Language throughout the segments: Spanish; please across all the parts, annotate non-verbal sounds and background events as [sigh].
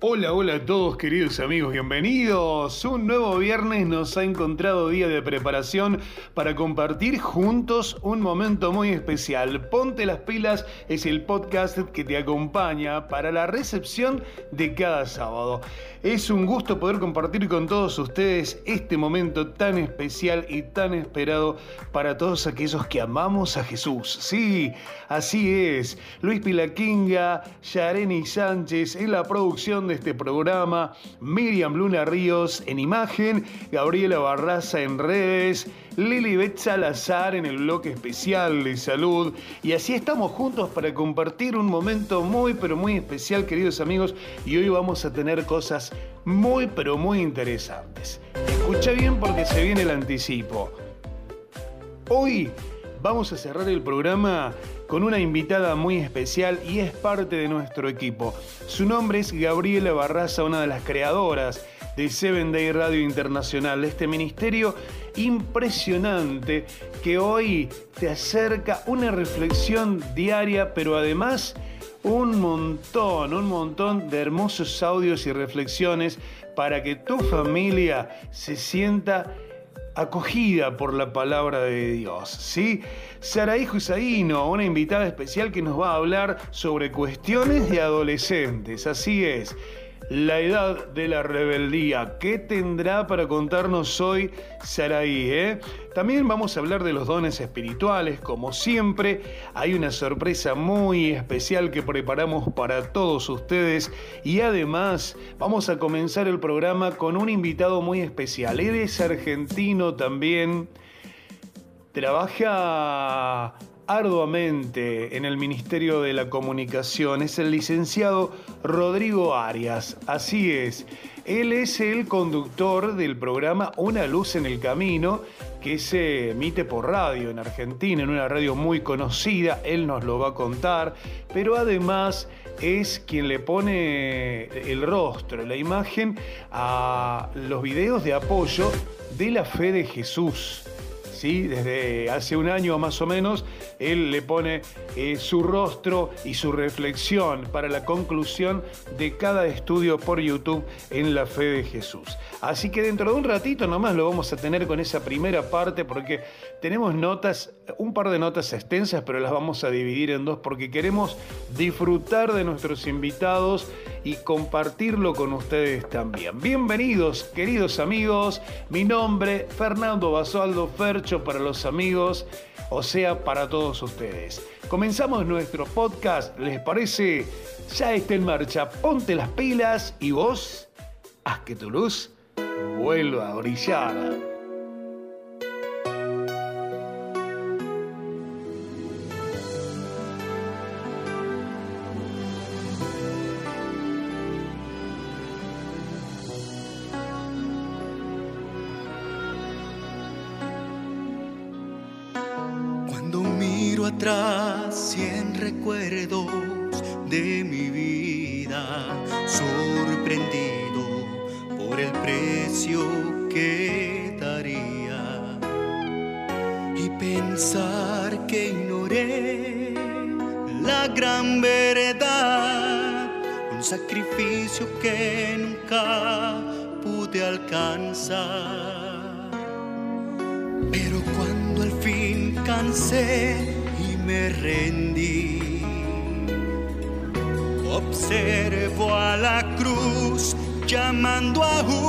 Hola, hola a todos queridos amigos, bienvenidos. Un nuevo viernes nos ha encontrado día de preparación para compartir juntos un momento muy especial. Ponte las pilas es el podcast que te acompaña para la recepción de cada sábado. Es un gusto poder compartir con todos ustedes este momento tan especial y tan esperado para todos aquellos que amamos a Jesús. Sí, así es. Luis Pilaquinga, Yareni Sánchez en la producción de este programa, Miriam Luna Ríos en imagen, Gabriela Barraza en redes, Lilibet Salazar en el bloque especial de salud. Y así estamos juntos para compartir un momento muy, pero muy especial, queridos amigos. Y hoy vamos a tener cosas muy, pero muy interesantes. Escucha bien porque se viene el anticipo. Hoy vamos a cerrar el programa con una invitada muy especial y es parte de nuestro equipo. Su nombre es Gabriela Barraza, una de las creadoras de Seven Day Radio Internacional, este ministerio impresionante que hoy te acerca una reflexión diaria, pero además un montón, un montón de hermosos audios y reflexiones para que tu familia se sienta acogida por la palabra de Dios, ¿sí? Saraí Husaino, una invitada especial que nos va a hablar sobre cuestiones de adolescentes, así es. La edad de la rebeldía. ¿Qué tendrá para contarnos hoy Saraí? Eh? También vamos a hablar de los dones espirituales. Como siempre, hay una sorpresa muy especial que preparamos para todos ustedes. Y además, vamos a comenzar el programa con un invitado muy especial. Él es argentino también. Trabaja arduamente en el Ministerio de la Comunicación. Es el licenciado Rodrigo Arias. Así es. Él es el conductor del programa Una luz en el camino que se emite por radio en Argentina, en una radio muy conocida. Él nos lo va a contar. Pero además es quien le pone el rostro, la imagen a los videos de apoyo de la fe de Jesús. ¿Sí? Desde hace un año más o menos, él le pone eh, su rostro y su reflexión para la conclusión de cada estudio por YouTube en la fe de Jesús. Así que dentro de un ratito nomás lo vamos a tener con esa primera parte porque tenemos notas, un par de notas extensas, pero las vamos a dividir en dos porque queremos disfrutar de nuestros invitados y compartirlo con ustedes también. Bienvenidos, queridos amigos. Mi nombre, Fernando Basualdo Fercho para los amigos, o sea, para todos ustedes. Comenzamos nuestro podcast, ¿les parece? Ya está en marcha, ponte las pilas y vos, haz que tu luz vuelva a brillar. Llamando aún.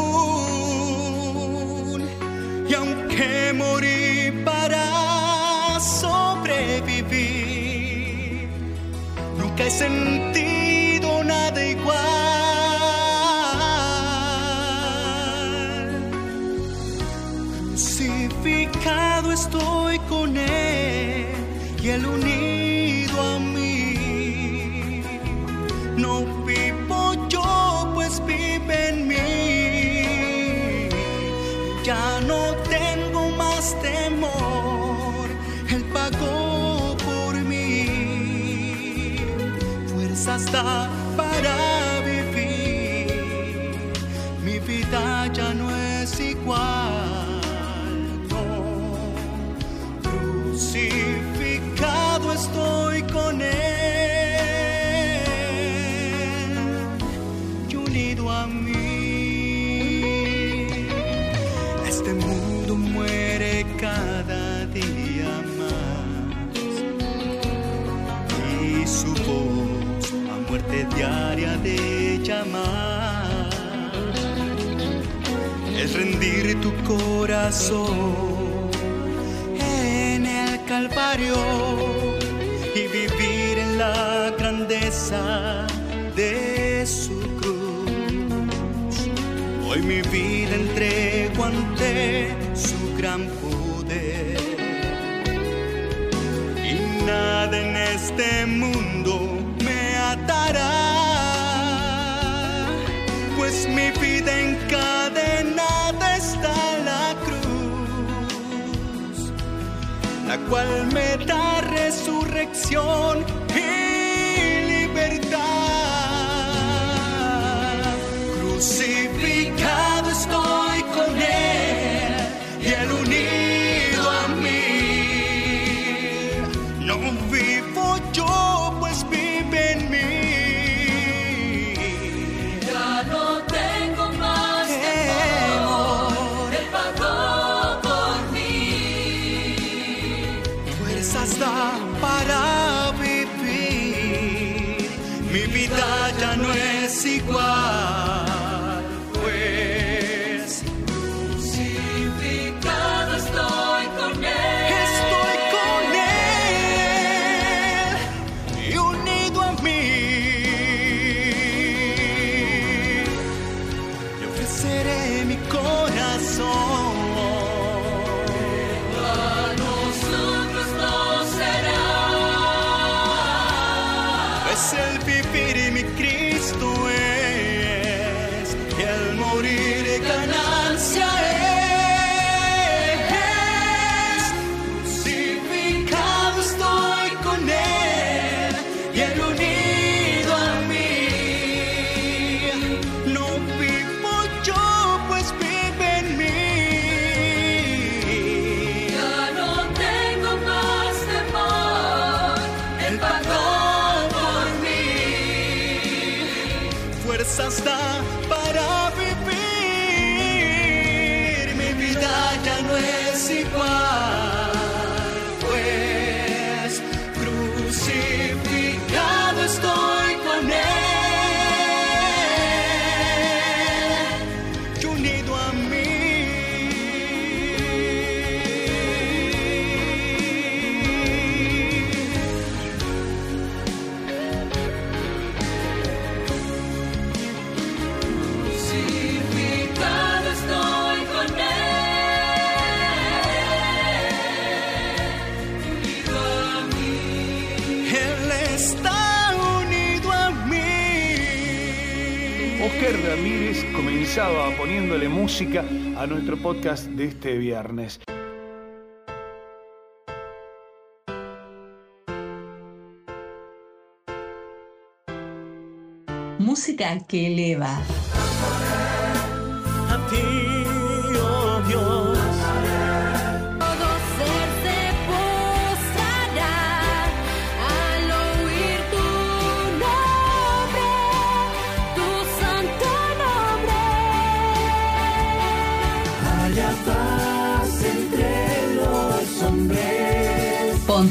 poniéndole música a nuestro podcast de este viernes. Música que eleva.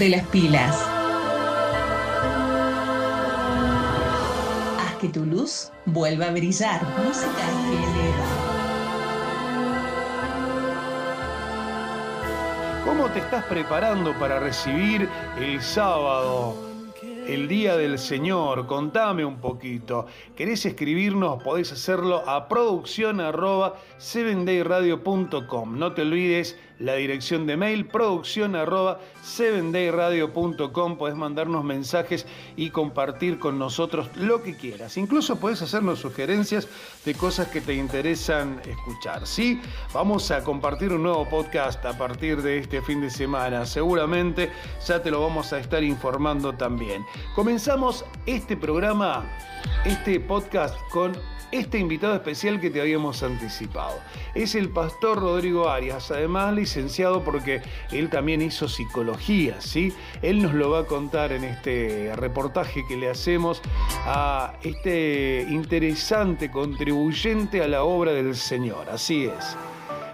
las pilas. Haz que tu luz vuelva a brillar. Música que ¿Cómo te estás preparando para recibir el sábado? el Día del Señor. Contame un poquito. ¿Querés escribirnos? Podés hacerlo a producción arroba 7dayradio.com. No te olvides la dirección de mail producción arroba 7dayradio.com. Podés mandarnos mensajes y compartir con nosotros lo que quieras. Incluso puedes hacernos sugerencias de cosas que te interesan escuchar. Sí, vamos a compartir un nuevo podcast a partir de este fin de semana. Seguramente ya te lo vamos a estar informando también. Comenzamos este programa, este podcast con este invitado especial que te habíamos anticipado. Es el pastor Rodrigo Arias, además licenciado porque él también hizo psicología, ¿sí? Él nos lo va a contar en este reportaje que le hacemos a este interesante contribuyente a la obra del Señor. Así es,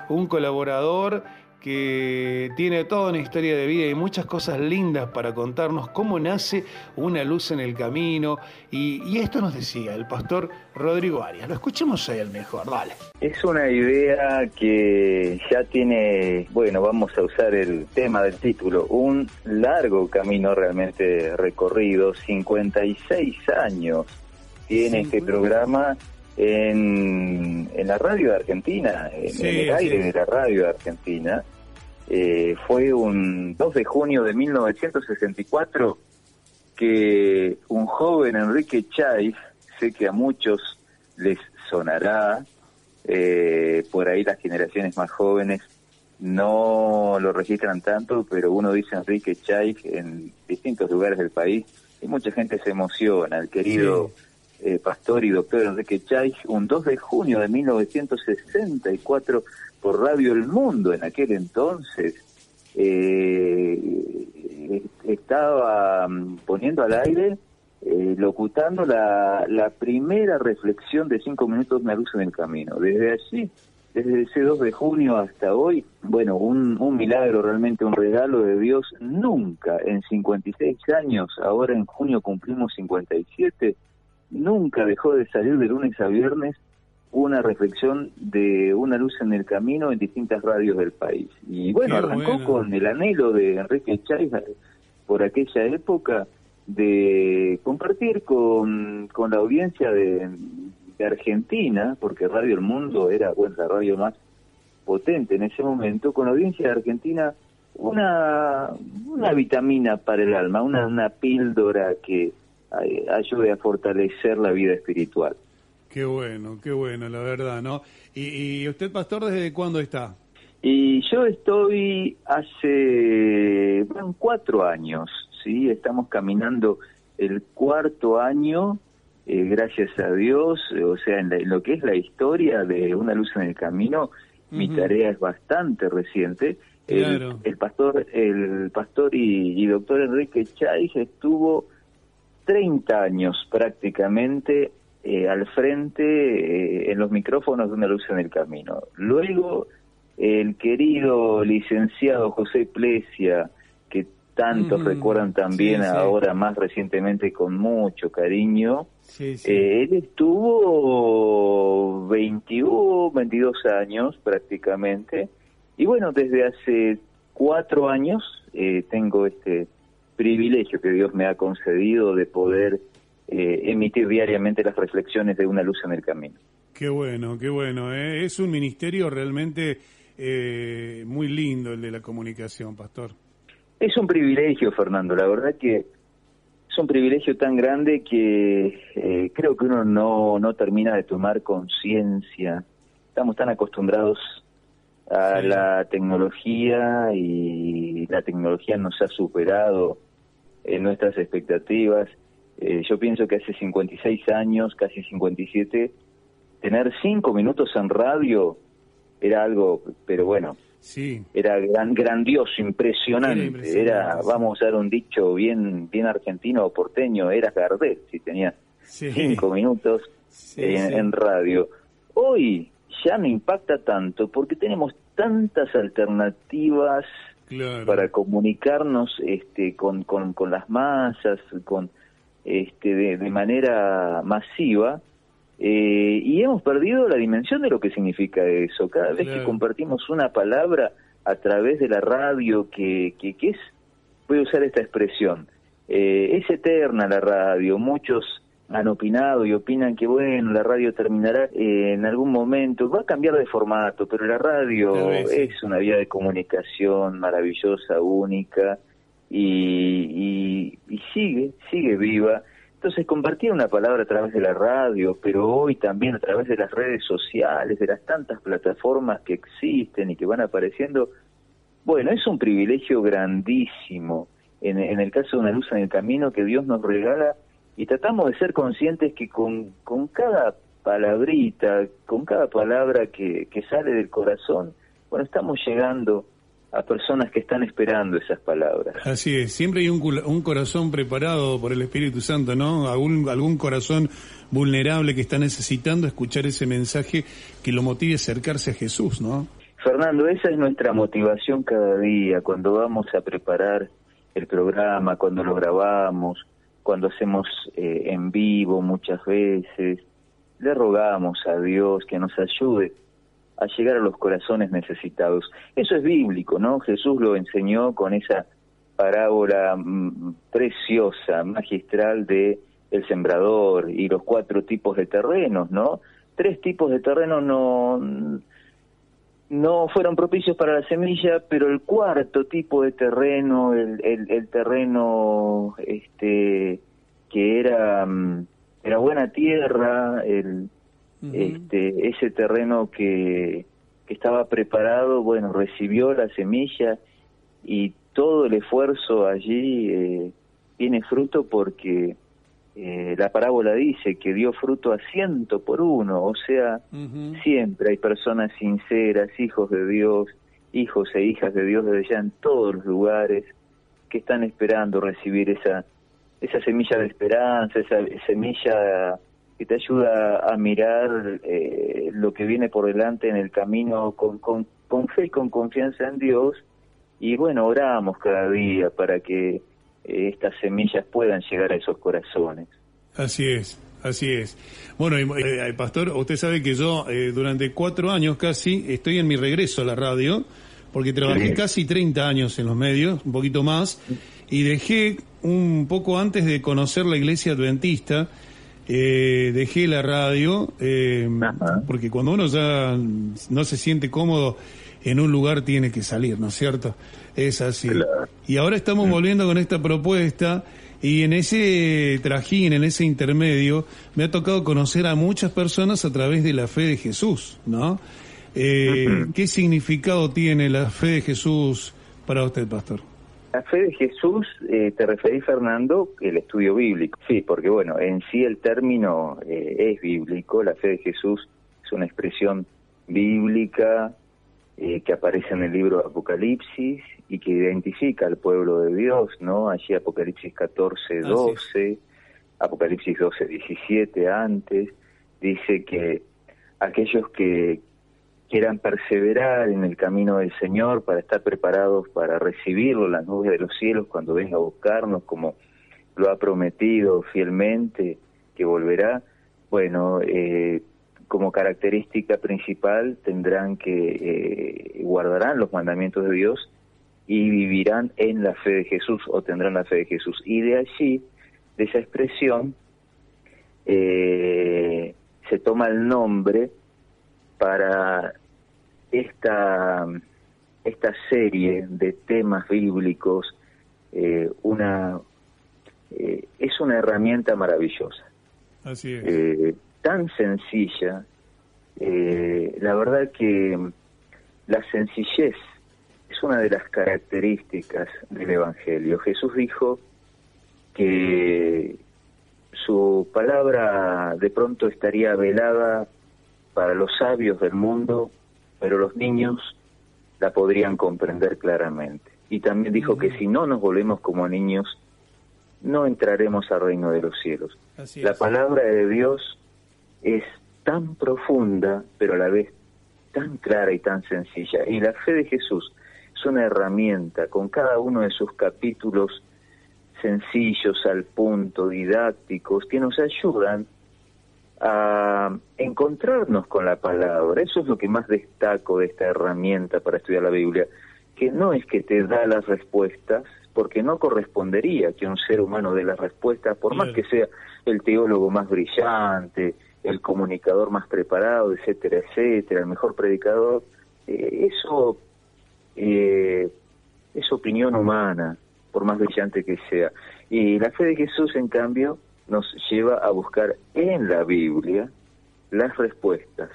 un colaborador que tiene toda una historia de vida y muchas cosas lindas para contarnos cómo nace una luz en el camino. Y, y esto nos decía el pastor Rodrigo Arias. Lo escuchemos a él mejor, dale. Es una idea que ya tiene, bueno, vamos a usar el tema del título, un largo camino realmente recorrido, 56 años tiene este programa en, en la radio de Argentina, en, Sí, en el aire sí. de la radio de Argentina. Eh, fue un 2 de junio de 1964 que un joven Enrique Chávez, sé que a muchos les sonará, eh, por ahí las generaciones más jóvenes no lo registran tanto, pero uno dice Enrique Chávez en distintos lugares del país y mucha gente se emociona. El querido eh, pastor y doctor Enrique Chávez, un 2 de junio de 1964 por Radio El Mundo en aquel entonces, eh, estaba mm, poniendo al aire, eh, locutando la, la primera reflexión de cinco minutos Una luz en el camino. Desde allí, desde ese 2 de junio hasta hoy, bueno, un, un milagro, realmente un regalo de Dios. Nunca en 56 años, ahora en junio cumplimos 57, nunca dejó de salir de lunes a viernes una reflexión de una luz en el camino en distintas radios del país. Y bueno, Qué arrancó bueno. con el anhelo de Enrique Chávez por aquella época de compartir con, con la audiencia de, de Argentina, porque Radio El Mundo era bueno, la radio más potente en ese momento, con la audiencia de Argentina una, una vitamina para el alma, una, una píldora que eh, ayude a fortalecer la vida espiritual. Qué bueno, qué bueno, la verdad, ¿no? ¿Y, y usted, pastor, desde cuándo está? Y yo estoy hace bueno, cuatro años, ¿sí? Estamos caminando el cuarto año, eh, gracias a Dios, o sea, en, la- en lo que es la historia de Una Luz en el Camino, mi tarea es bastante reciente. El, Claro. el pastor, el pastor y, y doctor Enrique Chávez estuvo 30 años prácticamente eh, al frente eh, en los micrófonos de una luz en el camino. Luego, el querido licenciado José Plesia, que tantos recuerdan también sí, sí. ahora más recientemente con mucho cariño, sí. eh, él estuvo 21, 22 años prácticamente, y bueno, desde hace cuatro años eh, tengo este privilegio que Dios me ha concedido de poder eh, emitir diariamente las reflexiones de una luz en el camino. Qué bueno, qué bueno. ¿eh? Es un ministerio realmente eh, muy lindo el de la comunicación, pastor. Es un privilegio, Fernando, la verdad que es un privilegio tan grande que eh, creo que uno no, no termina de tomar conciencia. Estamos tan acostumbrados a Sí. la tecnología y la tecnología nos ha superado en nuestras expectativas. Eh, yo pienso que hace 56 años, casi 57, tener cinco minutos en radio era algo, pero bueno, Sí, era gran, grandioso, impresionante. impresionante, Era, sí. vamos a usar un dicho bien, bien argentino o porteño, era Gardel, si tenía sí. cinco minutos en, radio. Hoy ya no impacta tanto porque tenemos tantas alternativas Claro. para comunicarnos este, con, con, con las masas, con este, de, de manera masiva, eh, y hemos perdido la dimensión de lo que significa eso. Cada vez que compartimos una palabra a través de la radio, que, que, que es, voy a usar esta expresión, eh, es eterna la radio, muchos han opinado y opinan que bueno, la radio terminará eh, en algún momento, va a cambiar de formato, pero la radio es una vía de comunicación maravillosa, única y, y, sigue, sigue viva. Entonces compartir una palabra a través de la radio, pero hoy también a través de las redes sociales, de las tantas plataformas que existen y que van apareciendo, bueno, es un privilegio grandísimo en, en el caso de una luz en el camino que Dios nos regala y tratamos de ser conscientes que con, con cada palabrita, con cada palabra que, que sale del corazón, bueno, estamos llegando a personas que están esperando esas palabras. Así es, siempre hay un, un corazón preparado por el Espíritu Santo, ¿no? Algún, algún corazón vulnerable que está necesitando escuchar ese mensaje que lo motive a acercarse a Jesús, ¿no? Fernando, esa es nuestra motivación cada día, cuando vamos a preparar el programa, cuando lo grabamos, cuando hacemos eh, en vivo muchas veces, le rogamos a Dios que nos ayude a llegar a los corazones necesitados. Eso es bíblico, ¿no? Jesús lo enseñó con esa parábola mm, preciosa, magistral de el sembrador y los cuatro tipos de terrenos, ¿no? Tres tipos de terrenos no no fueron propicios para la semilla, pero el cuarto tipo de terreno, el, el, el terreno este que era mm, era buena tierra, el este ese terreno que, que estaba preparado, bueno, recibió la semilla y todo el esfuerzo allí eh, tiene fruto porque eh, la parábola dice que dio fruto a ciento por uno, o sea, siempre hay personas sinceras, hijos de Dios, hijos e hijas de Dios desde ya en todos los lugares que están esperando recibir esa esa semilla de esperanza, esa semilla que te ayuda a mirar eh, lo que viene por delante en el camino con, con, con fe y con confianza en Dios. Y bueno, oramos cada día para que eh, estas semillas puedan llegar a esos corazones. Así es, así es. Bueno, y, eh, Pastor, usted sabe que yo eh, durante cuatro años casi estoy en mi regreso a la radio, porque trabajé Sí. casi 30 años en los medios, un poquito más, y dejé un poco antes de conocer la iglesia adventista, eh, dejé la radio, eh, porque cuando uno ya no se siente cómodo en un lugar tiene que salir, ¿no es cierto? Es así. Claro. Y ahora estamos volviendo con esta propuesta y en ese trajín, en ese intermedio, me ha tocado conocer a muchas personas a través de la fe de Jesús, ¿no? Eh, ¿Qué significado tiene la fe de Jesús para usted, pastor? La fe de Jesús, eh, te referí, Fernando, el estudio bíblico. Sí, porque bueno, en sí el término eh, es bíblico, la fe de Jesús es una expresión bíblica eh, que aparece en el libro de Apocalipsis y que identifica al pueblo de Dios, ¿no? Allí Apocalipsis 14, 12, Apocalipsis 12, 17 antes, dice que aquellos que quieran perseverar en el camino del Señor para estar preparados para recibirlo las nubes de los cielos cuando venga a buscarnos como lo ha prometido fielmente que volverá, bueno, eh, como característica principal tendrán que eh, guardarán los mandamientos de Dios y vivirán en la fe de Jesús o tendrán la fe de Jesús. Y de allí, de esa expresión, eh, se toma el nombre para esta, esta serie de temas bíblicos, eh, una, eh, es una herramienta maravillosa, Así es. eh, tan sencilla. la verdad que la sencillez es una de las características del Evangelio. Jesús dijo que su palabra de pronto estaría velada para los sabios del mundo, pero los niños la podrían comprender claramente. Y también dijo que si no nos volvemos como niños, no entraremos al reino de los cielos. Así La es. palabra de Dios es tan profunda, pero a la vez tan clara y tan sencilla. Y la fe de Jesús es una herramienta con cada uno de sus capítulos sencillos, al punto, didácticos, que nos ayudan a encontrarnos con la palabra. Eso es lo que más destaco de esta herramienta para estudiar la Biblia, que no es que te da las respuestas, porque no correspondería que un ser humano dé la respuesta, por más que sea el teólogo más brillante, el comunicador más preparado, etcétera, etcétera, el mejor predicador, eh, eso eh, es opinión humana, por más brillante que sea. Y la fe de Jesús, en cambio, nos lleva a buscar en la Biblia las respuestas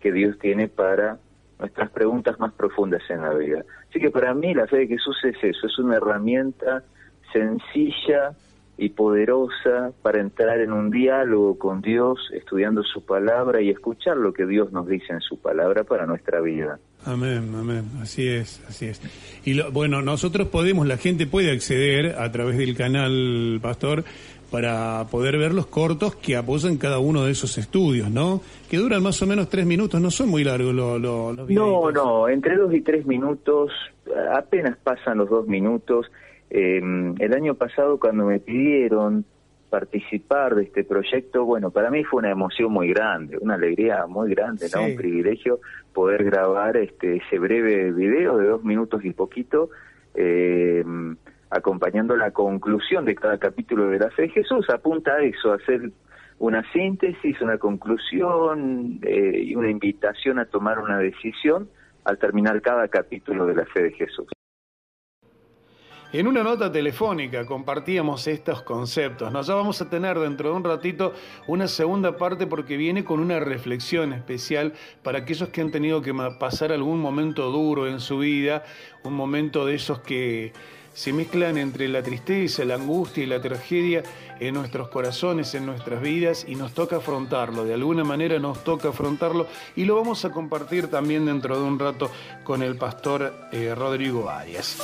que Dios tiene para nuestras preguntas más profundas en la vida. Así que para mí la fe de Jesús es eso, es una herramienta sencilla y poderosa para entrar en un diálogo con Dios, estudiando su palabra y escuchar lo que Dios nos dice en su palabra para nuestra vida. Amén, amén, así es, así es. Y lo- bueno, nosotros podemos, la gente puede acceder a través del canal Pastor para poder ver los cortos que apoyan cada uno de esos estudios, ¿no? Que duran más o menos tres minutos, no son muy largos lo- lo- los No, no, entre dos y tres minutos, apenas pasan los dos minutos. Eh, el año pasado cuando me pidieron participar de este proyecto, bueno, para mí fue una emoción muy grande, una alegría muy grande, ¿no? Sí. Un privilegio poder grabar este ese breve video de dos minutos y poquito, eh, acompañando la conclusión de cada capítulo de la fe. Jesús apunta a eso, a hacer una síntesis, una conclusión eh, y una invitación a tomar una decisión al terminar cada capítulo de la fe de Jesús. En una nota telefónica compartíamos estos conceptos. Nos ya vamos a tener dentro de un ratito una segunda parte porque viene con una reflexión especial para aquellos que han tenido que pasar algún momento duro en su vida, un momento de esos que se mezclan entre la tristeza, la angustia y la tragedia en nuestros corazones, en nuestras vidas y nos toca afrontarlo. De alguna manera nos toca afrontarlo y lo vamos a compartir también dentro de un rato con el pastor eh, Rodrigo Arias.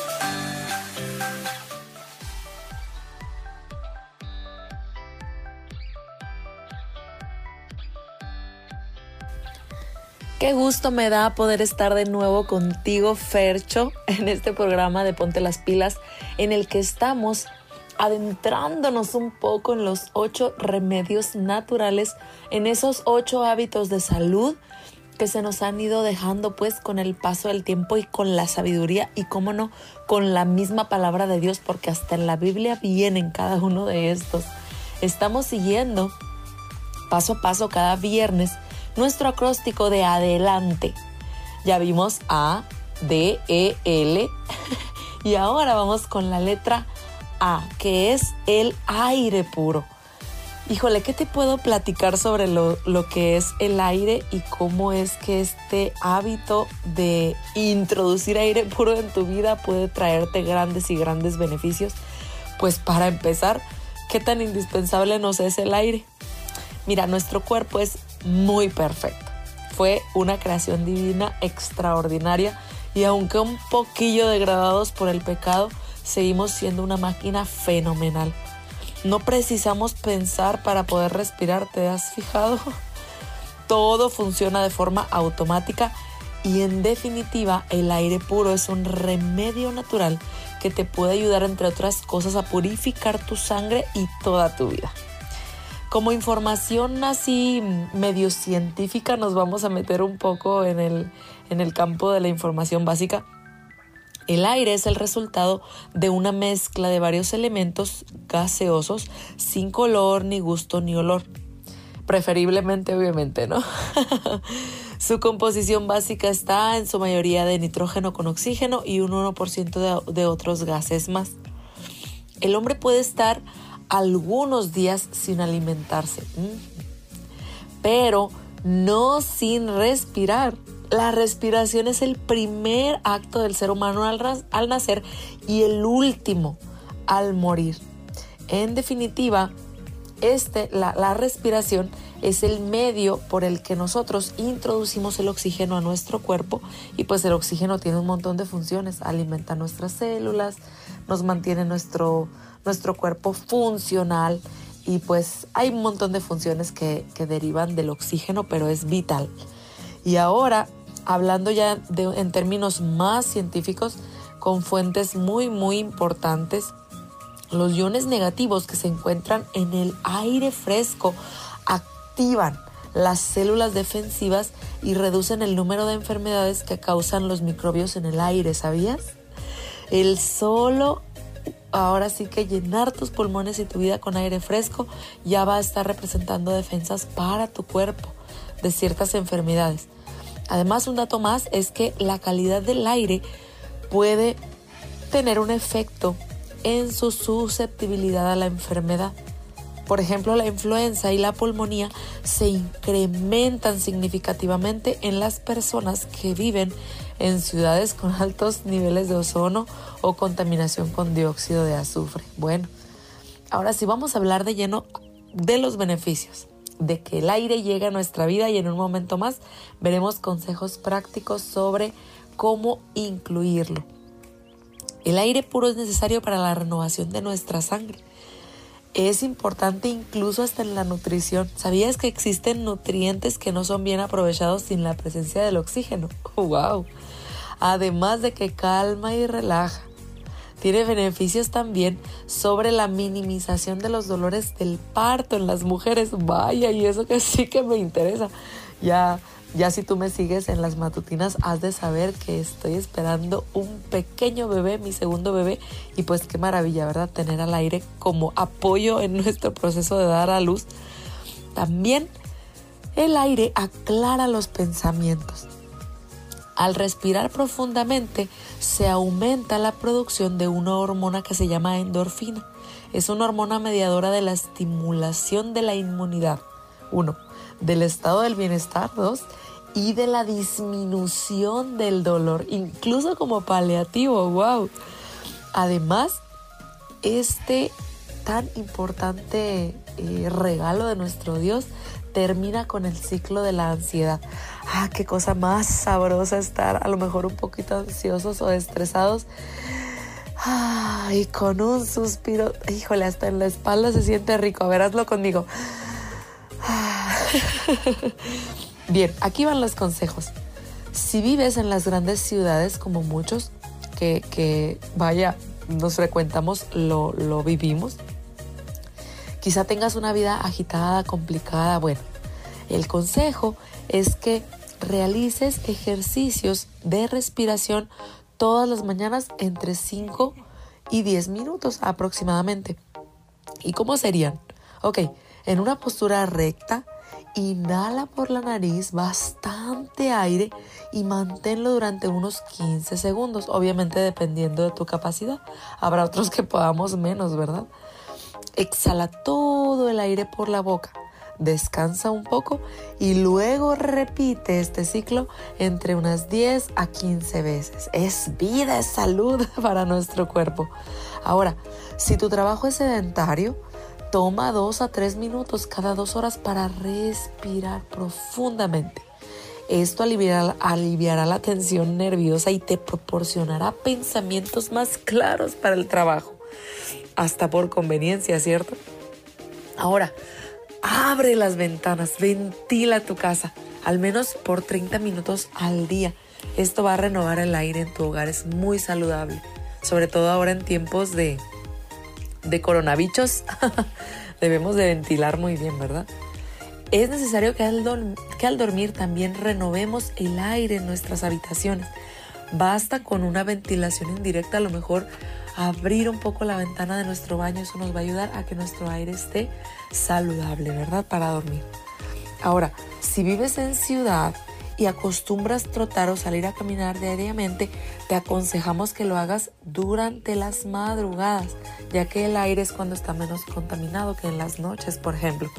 Qué gusto me da poder estar de nuevo contigo, Fercho, [laughs] en este programa de Ponte las Pilas, en el que estamos adentrándonos un poco en los ocho remedios naturales, en esos ocho hábitos de salud que se nos han ido dejando pues con el paso del tiempo y con la sabiduría y cómo no, con la misma palabra de Dios, porque hasta en la Biblia vienen cada uno de estos. Estamos siguiendo paso a paso cada viernes nuestro acróstico de adelante. Ya vimos A, D, E, L [laughs] y ahora vamos con la letra A, que es el aire puro. Híjole, ¿qué te puedo platicar sobre lo, lo que es el aire y cómo es que este hábito de introducir aire puro en tu vida puede traerte grandes y grandes beneficios? Pues para empezar, ¿qué tan indispensable nos es el aire? Mira, nuestro cuerpo es muy perfecto. Fue una creación divina extraordinaria y aunque un poquillo degradados por el pecado, seguimos siendo una máquina fenomenal. No precisamos pensar para poder respirar, ¿te has fijado? [laughs] Todo funciona de forma automática y en definitiva el aire puro es un remedio natural que te puede ayudar entre otras cosas a purificar tu sangre y toda tu vida. Como información así medio científica nos vamos a meter un poco en el, en el campo de la información básica. El aire es el resultado de una mezcla de varios elementos gaseosos sin color, ni gusto, ni olor. Preferiblemente, obviamente, ¿no? [laughs] su composición básica está en su mayoría de nitrógeno con oxígeno y un 1% de, de otros gases más. El hombre puede estar algunos días sin alimentarse, pero no sin respirar. La respiración es el primer acto del ser humano al, al nacer y el último al morir. En definitiva, este, la, la respiración es el medio por el que nosotros introducimos el oxígeno a nuestro cuerpo y pues el oxígeno tiene un montón de funciones, alimenta nuestras células, nos mantiene nuestro, nuestro cuerpo funcional y pues hay un montón de funciones que, que derivan del oxígeno, pero es vital. Y ahora, hablando ya de, en términos más científicos, con fuentes muy, muy importantes, los iones negativos que se encuentran en el aire fresco activan las células defensivas y reducen el número de enfermedades que causan los microbios en el aire, ¿sabías? El solo ahora sí que llenar tus pulmones y tu vida con aire fresco ya va a estar representando defensas para tu cuerpo de ciertas enfermedades. Además, un dato más es que la calidad del aire puede tener un efecto en su susceptibilidad a la enfermedad. Por ejemplo, la influenza y la pulmonía se incrementan significativamente en las personas que viven en ciudades con [laughs] altos niveles de ozono o contaminación con dióxido de azufre. Bueno, ahora sí vamos a hablar de lleno de los beneficios de que el aire llegue a nuestra vida y en un momento más veremos consejos prácticos sobre cómo incluirlo. El aire puro es necesario para la renovación de nuestra sangre. Es importante incluso hasta en la nutrición. ¿Sabías que existen nutrientes que no son bien aprovechados sin la presencia del oxígeno? [laughs] ¡Wow! Además de que calma y relaja. Tiene beneficios también sobre la minimización de los dolores del parto en las mujeres. Vaya, y eso que sí que me interesa. Ya ya si tú me sigues en las matutinas, has de saber que estoy esperando un pequeño bebé, mi segundo bebé, y pues qué maravilla, ¿verdad? Tener al aire como apoyo en nuestro proceso de dar a luz. También el aire aclara los pensamientos. Al respirar profundamente se aumenta la producción de una hormona que se llama endorfina. Es una hormona mediadora de la estimulación de la inmunidad. Uno, del estado del bienestar. Dos, y de la disminución del dolor, incluso como paliativo, wow. Además, este tan importante eh, regalo de nuestro Dios termina con el ciclo de la ansiedad. Ah, qué cosa más sabrosa estar a lo mejor un poquito ansiosos o estresados. Ah, y con un suspiro, híjole, hasta en la espalda se siente rico. A ver, hazlo conmigo. Ah. [laughs] Bien, aquí van los consejos. Si vives en las grandes ciudades, como muchos, que, que vaya, nos frecuentamos, lo, lo vivimos, quizá tengas una vida agitada, complicada. Bueno, el consejo es que realices ejercicios de respiración todas las mañanas entre 5 y 10 minutos aproximadamente. ¿Y cómo serían? Ok, en una postura recta, Inhala por la nariz bastante aire y manténlo durante unos 15 segundos, obviamente dependiendo de tu capacidad. Habrá otros que podamos menos, ¿verdad? Exhala todo el aire por la boca, descansa un poco y luego repite este ciclo entre unas 10 a 15 veces. Es vida, es salud [laughs] para nuestro cuerpo. Ahora, si tu trabajo es sedentario, Toma dos a tres minutos cada dos horas para respirar profundamente. Esto aliviará, aliviará, la tensión nerviosa y te proporcionará pensamientos más claros para el trabajo. Hasta por conveniencia, ¿cierto? Ahora, abre las ventanas, ventila tu casa, al menos por 30 minutos al día. Esto va a renovar el aire en tu hogar, es muy saludable, sobre todo ahora en tiempos de, de coronavirus, [laughs] debemos de ventilar muy bien, ¿verdad? Es necesario que al, que al dormir también renovemos el aire en nuestras habitaciones. Basta con una ventilación indirecta, a lo mejor abrir un poco la ventana de nuestro baño, eso nos va a ayudar a que nuestro aire esté saludable, ¿verdad? Para dormir. Ahora, si vives en ciudad, y acostumbras trotar o salir a caminar diariamente, te aconsejamos que lo hagas durante las madrugadas, ya que el aire es cuando está menos contaminado que en las noches, por ejemplo.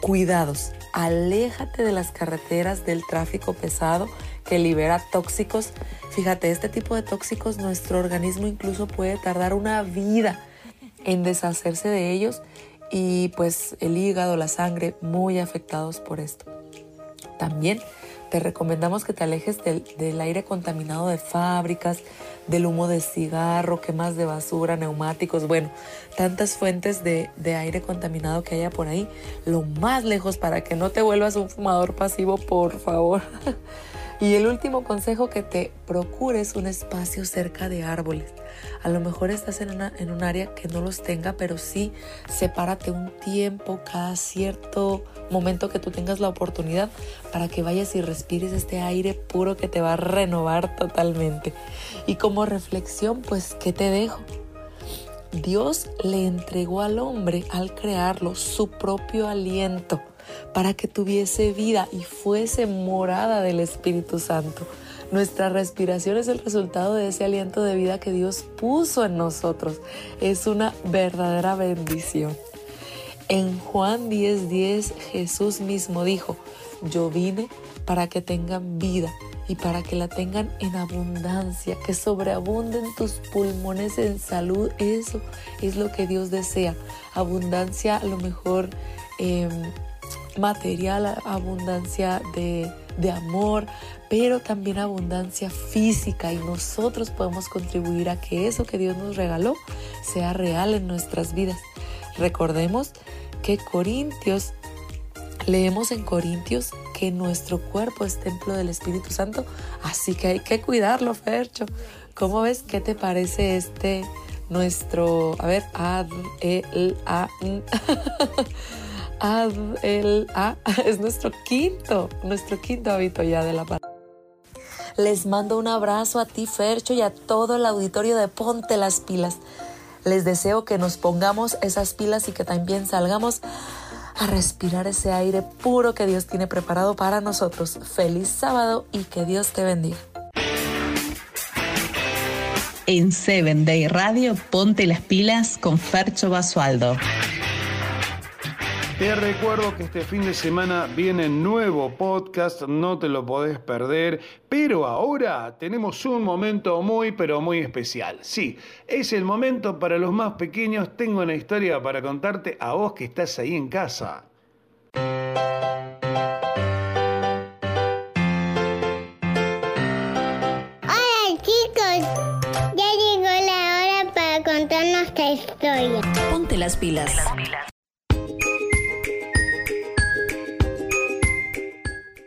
Cuidados, aléjate de las carreteras del tráfico pesado que libera tóxicos. Fíjate, este tipo de tóxicos nuestro organismo incluso puede tardar una vida en deshacerse de ellos y pues el hígado, la sangre muy afectados por esto. También te recomendamos que te alejes del, aire contaminado de fábricas, del humo de cigarro, quemas de basura, neumáticos, bueno, tantas fuentes de, de, aire contaminado que haya por ahí, lo más lejos para que no te vuelvas un fumador pasivo, por favor. [laughs] Y el último consejo que te procures un espacio cerca de árboles. A lo mejor estás en, en un área que no los tenga, pero sí sepárate un tiempo cada cierto momento que tú tengas la oportunidad para que vayas y respires este aire puro que te va a renovar totalmente. Y como reflexión, pues, ¿qué te dejo? Dios le entregó al hombre al crearlo su propio aliento para que tuviese vida y fuese morada del Espíritu Santo. Nuestra respiración es el resultado de ese aliento de vida que Dios puso en nosotros. Es una verdadera bendición. En Juan 10:10 Jesús mismo dijo, yo vine para que tengan vida y para que la tengan en abundancia, que sobreabunden tus pulmones en salud. Eso es lo que Dios desea. Abundancia a lo mejor eh, material, abundancia de, de amor, pero también abundancia física y nosotros podemos contribuir a que eso que Dios nos regaló sea real en nuestras vidas. Recordemos que Corintios, leemos en Corintios que nuestro cuerpo es templo del Espíritu Santo, así que hay que cuidarlo, Fercho. ¿Cómo ves? ¿Qué te parece este nuestro, a ver, ad, el, a, [laughs] el, a, [laughs] es nuestro quinto, nuestro quinto hábito ya de la palabra. Les mando un abrazo a ti, Fercho, y a todo el auditorio de Ponte las Pilas. Les deseo que nos pongamos esas pilas y que también salgamos a respirar ese aire puro que Dios tiene preparado para nosotros. Feliz sábado y que Dios te bendiga. En Seven Day Radio, ponte las pilas con Fercho Basualdo. Te recuerdo que este fin de semana viene nuevo podcast, no te lo podés perder, pero ahora tenemos un momento muy pero muy especial. Sí, es el momento para los más pequeños, tengo una historia para contarte a vos que estás ahí en casa. Hola chicos, ya llegó la hora para contar nuestra historia. Ponte las pilas.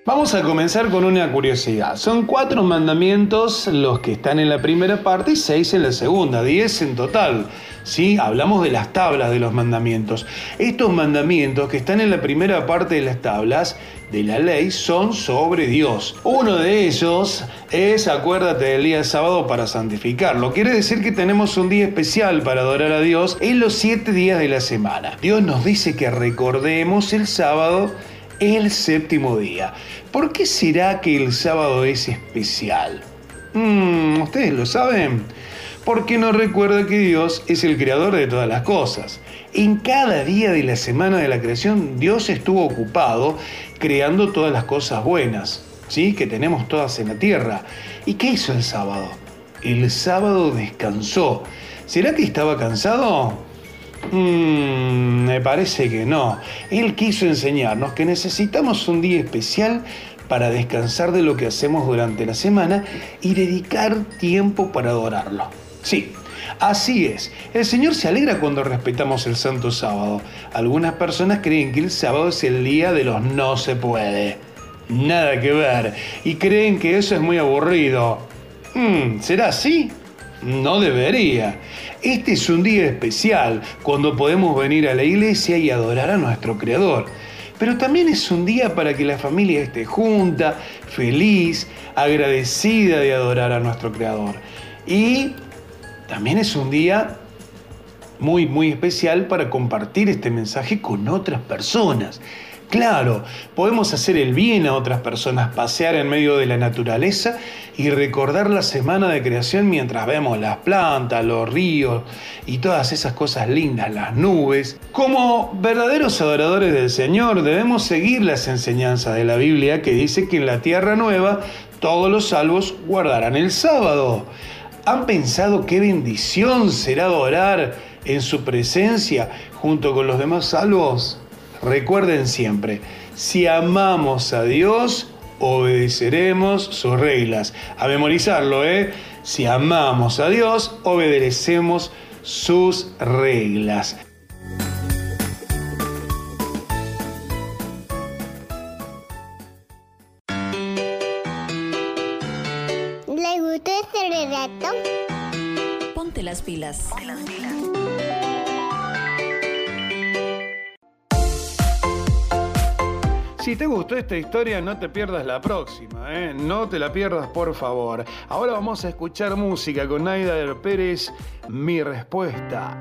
Vamos a comenzar con una curiosidad. Son cuatro mandamientos los que están en la primera parte y seis en la segunda, diez en total. ¿sí? Hablamos de las tablas de los mandamientos. Estos mandamientos que están en la primera parte de las tablas de la ley son sobre Dios. Uno de ellos es acuérdate del día sábado para santificarlo. Quiere decir que tenemos un día especial para adorar a Dios en los siete días de la semana. Dios nos dice que recordemos el sábado el séptimo día. ¿Por qué será que el sábado es especial? Mm, ¿Ustedes lo saben? Porque nos recuerda que Dios es el creador de todas las cosas. En cada día de la semana de la creación, Dios estuvo ocupado creando todas las cosas buenas, ¿sí? Que tenemos todas en la tierra. ¿Y qué hizo el sábado? El sábado descansó. ¿Será que estaba cansado? Mm, me parece que no. Él quiso enseñarnos que necesitamos un día especial para descansar de lo que hacemos durante la semana y dedicar tiempo para adorarlo. Sí, así es. El Señor se alegra cuando respetamos el Santo Sábado. Algunas personas creen que el sábado es el día de los no se puede. Nada que ver. Y creen que eso es muy aburrido. Mm, ¿Será así? No debería. Este es un día especial cuando podemos venir a la iglesia y adorar a nuestro Creador. Pero también es un día para que la familia esté junta, feliz, agradecida de adorar a nuestro Creador. Y también es un día muy, muy especial para compartir este mensaje con otras personas. Claro, podemos hacer el bien a otras personas, pasear en medio de la naturaleza y recordar la semana de creación mientras vemos las plantas, los ríos y todas esas cosas lindas, las nubes. Como verdaderos adoradores del Señor debemos seguir las enseñanzas de la Biblia que dice que en la tierra nueva todos los salvos guardarán el sábado. ¿Han pensado qué bendición será adorar en su presencia junto con los demás salvos? Recuerden siempre, si amamos a Dios, obedeceremos sus reglas. A memorizarlo, ¿eh? Si amamos a Dios, obedecemos sus reglas. ¿Les gustó este relato? Ponte las pilas. Si te gustó esta historia, no te pierdas la próxima, ¿eh? no te la pierdas por favor. Ahora vamos a escuchar música con Naida Pérez, Mi Respuesta.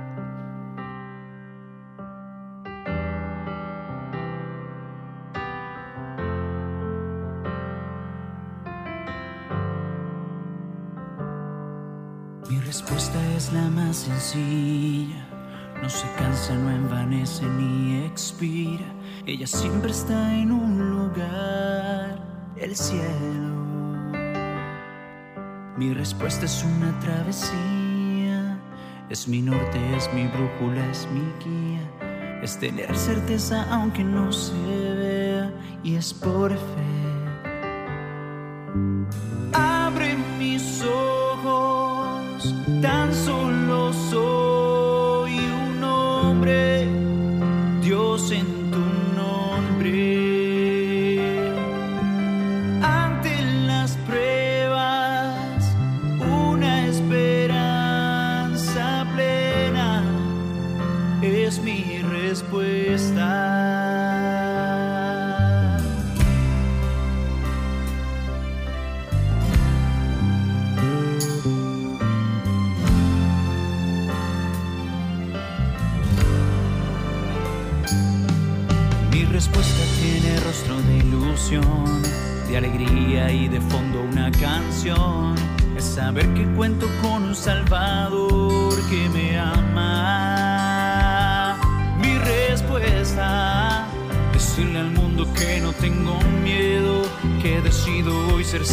Mi respuesta es la más sencilla, no se cansa, no envanece ni expira ella siempre está en un lugar, el cielo. Mi respuesta es una travesía. Es mi norte, es mi brújula, es mi guía. Es tener certeza aunque no se vea y es por fe.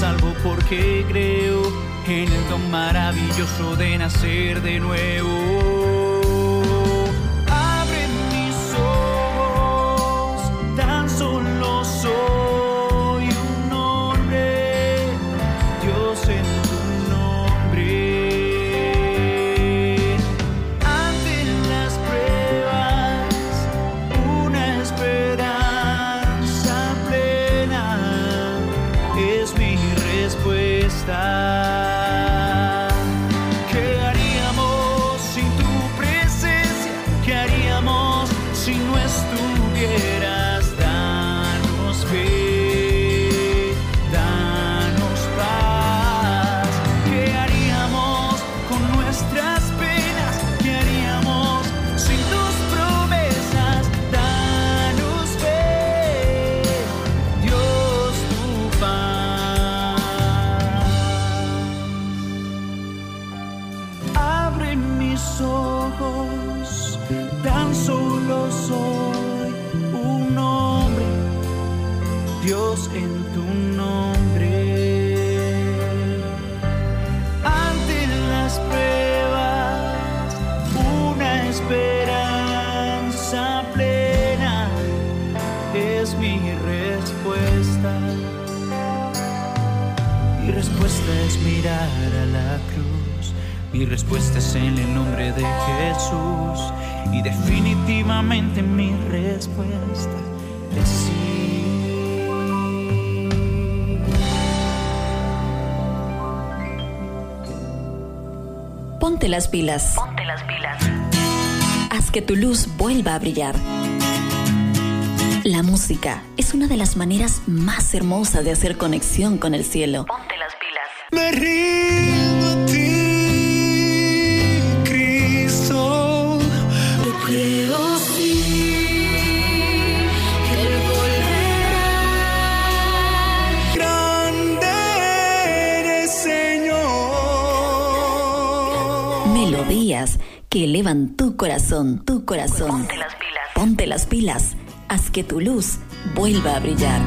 Salvo porque creo en el don maravilloso de nacer de nuevo. Ponte las pilas. Ponte las pilas. Haz que tu luz vuelva a brillar. La música es una de las maneras más hermosas de hacer conexión con el cielo. Ponte las pilas. Me rindo que elevan tu corazón, tu corazón. Ponte las pilas. Ponte las pilas. Haz que tu luz vuelva a brillar.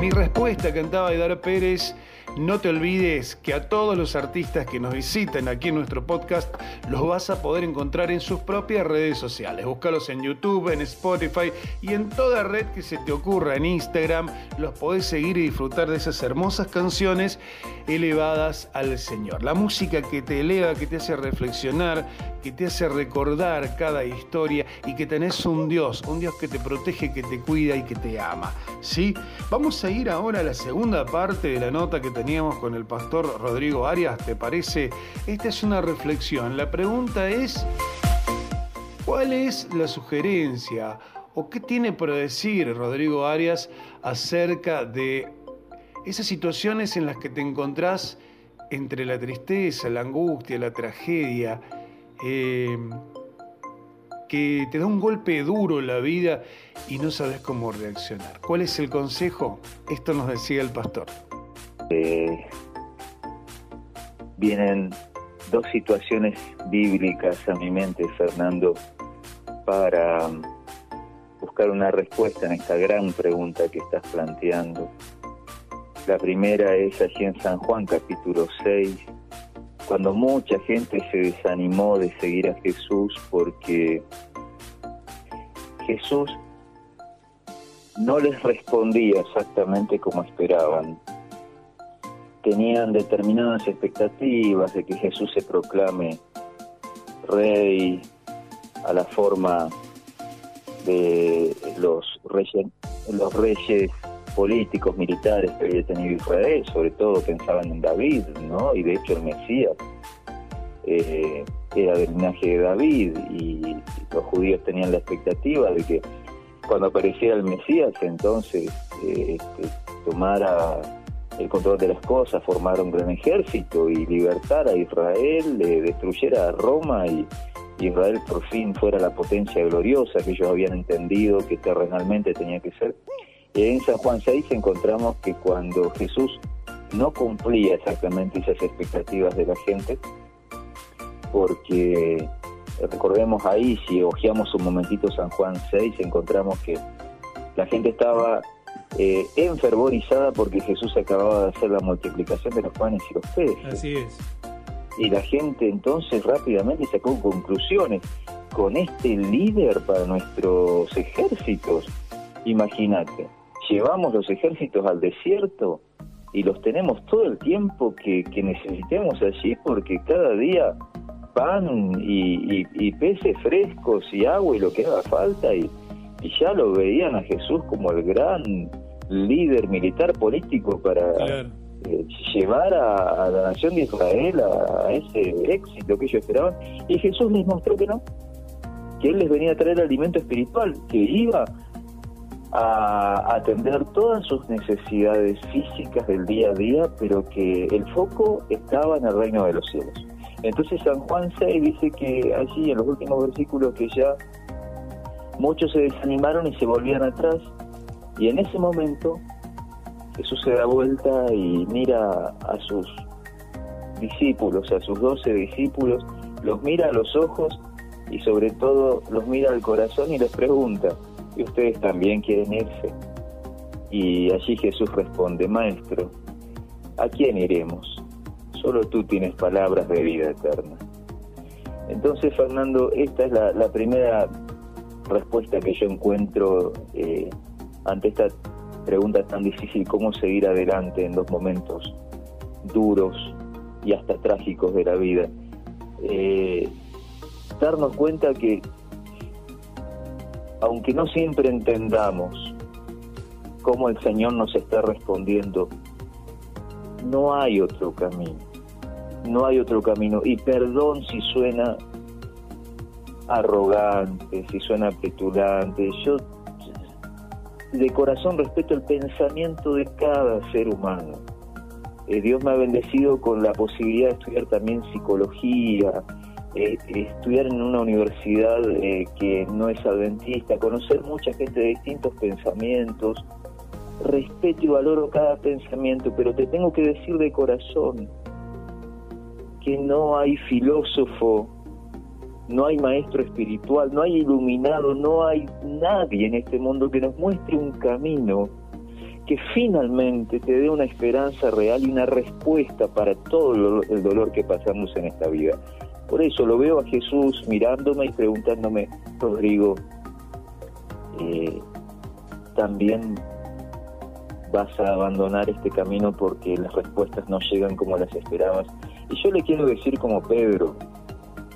Mi respuesta, cantaba Aidar Pérez, no te olvides que a todos los artistas que nos visiten aquí en nuestro podcast los vas a poder encontrar en sus propias redes sociales. Búscalos en YouTube, en Spotify y en toda red que se te ocurra, en Instagram. Los podés seguir y disfrutar de esas hermosas canciones elevadas al Señor. La música que te eleva, que te hace reflexionar, que te hace recordar cada historia y que tenés un Dios, un Dios que te protege, que te cuida y que te ama. ¿Sí? Vamos a ir ahora a la segunda parte de la nota que teníamos con el pastor Rodrigo Arias, ¿te parece? Esta es una reflexión. La pregunta es, ¿cuál es la sugerencia o qué tiene por decir Rodrigo Arias acerca de esas situaciones en las que te encontrás entre la tristeza, la angustia, la tragedia, eh, que te da un golpe duro la vida y no sabes cómo reaccionar. ¿Cuál es el consejo? Esto nos decía el pastor. Eh, vienen dos situaciones bíblicas a mi mente, Fernando, para buscar una respuesta en esta gran pregunta que estás planteando. La primera es allí en San Juan capítulo 6, cuando mucha gente se desanimó de seguir a Jesús porque Jesús no les respondía exactamente como esperaban. Tenían determinadas expectativas de que Jesús se proclame rey a la forma de los reyes, los reyes políticos, militares que había tenido Israel, sobre todo pensaban en David, ¿no? Y de hecho el Mesías eh, era del linaje de David y los judíos tenían la expectativa de que cuando apareciera el Mesías entonces eh, este, tomara el control de las cosas, formara un gran ejército y libertara a Israel, eh, destruyera a Roma y Israel por fin fuera la potencia gloriosa que ellos habían entendido que terrenalmente tenía que ser. En San Juan 6 encontramos que cuando Jesús no cumplía exactamente esas expectativas de la gente, porque recordemos ahí, si ojeamos un momentito San Juan 6, encontramos que la gente estaba eh, enfervorizada porque Jesús acababa de hacer la multiplicación de los panes y los peces. Así es. Y la gente entonces rápidamente sacó conclusiones con este líder para nuestros ejércitos. Imagínate, llevamos los ejércitos al desierto y los tenemos todo el tiempo que, que necesitemos allí porque cada día pan y, y- y peces frescos y agua y lo que haga falta y, y ya lo veían a Jesús como el gran líder militar político para Claro. eh, llevar a, a la nación de Israel a, a ese éxito que ellos esperaban y Jesús les mostró que no que él les venía a traer alimento espiritual que iba a atender todas sus necesidades físicas del día a día, pero que el foco estaba en el reino de los cielos. Entonces San Juan 6 dice que allí en los últimos versículos que ya muchos se desanimaron y se volvían atrás, y en ese momento Jesús se da vuelta y mira a sus discípulos, a sus doce discípulos, los mira a los ojos y sobre todo los mira al corazón y les pregunta, ¿y ustedes también quieren irse? Y allí Jesús responde, Maestro, ¿a quién iremos? Solo tú tienes palabras de vida eterna. Entonces, Fernando, esta es la, primera respuesta que yo encuentro eh, ante esta pregunta tan difícil, cómo seguir adelante en los momentos duros y hasta trágicos de la vida. Eh, darnos cuenta que, aunque no siempre entendamos cómo el Señor nos está respondiendo, no hay otro camino. No hay otro camino. Y perdón si suena arrogante, si suena petulante. Yo de corazón respeto el pensamiento de cada ser humano. Eh, Dios me ha bendecido con la posibilidad de estudiar también psicología, eh, estudiar en una universidad eh, que no es adventista, conocer mucha gente de distintos pensamientos. Respeto y valoro cada pensamiento, pero te tengo que decir de corazón que no hay filósofo, no hay maestro espiritual, no hay iluminado, no hay nadie en este mundo que nos muestre un camino que finalmente te dé una esperanza real y una respuesta para todo el dolor que pasamos en esta vida. Por eso lo veo a Jesús mirándome y preguntándome, Rodrigo, eh, también vas a abandonar este camino porque las respuestas no llegan como las esperabas. Y yo le quiero decir como Pedro,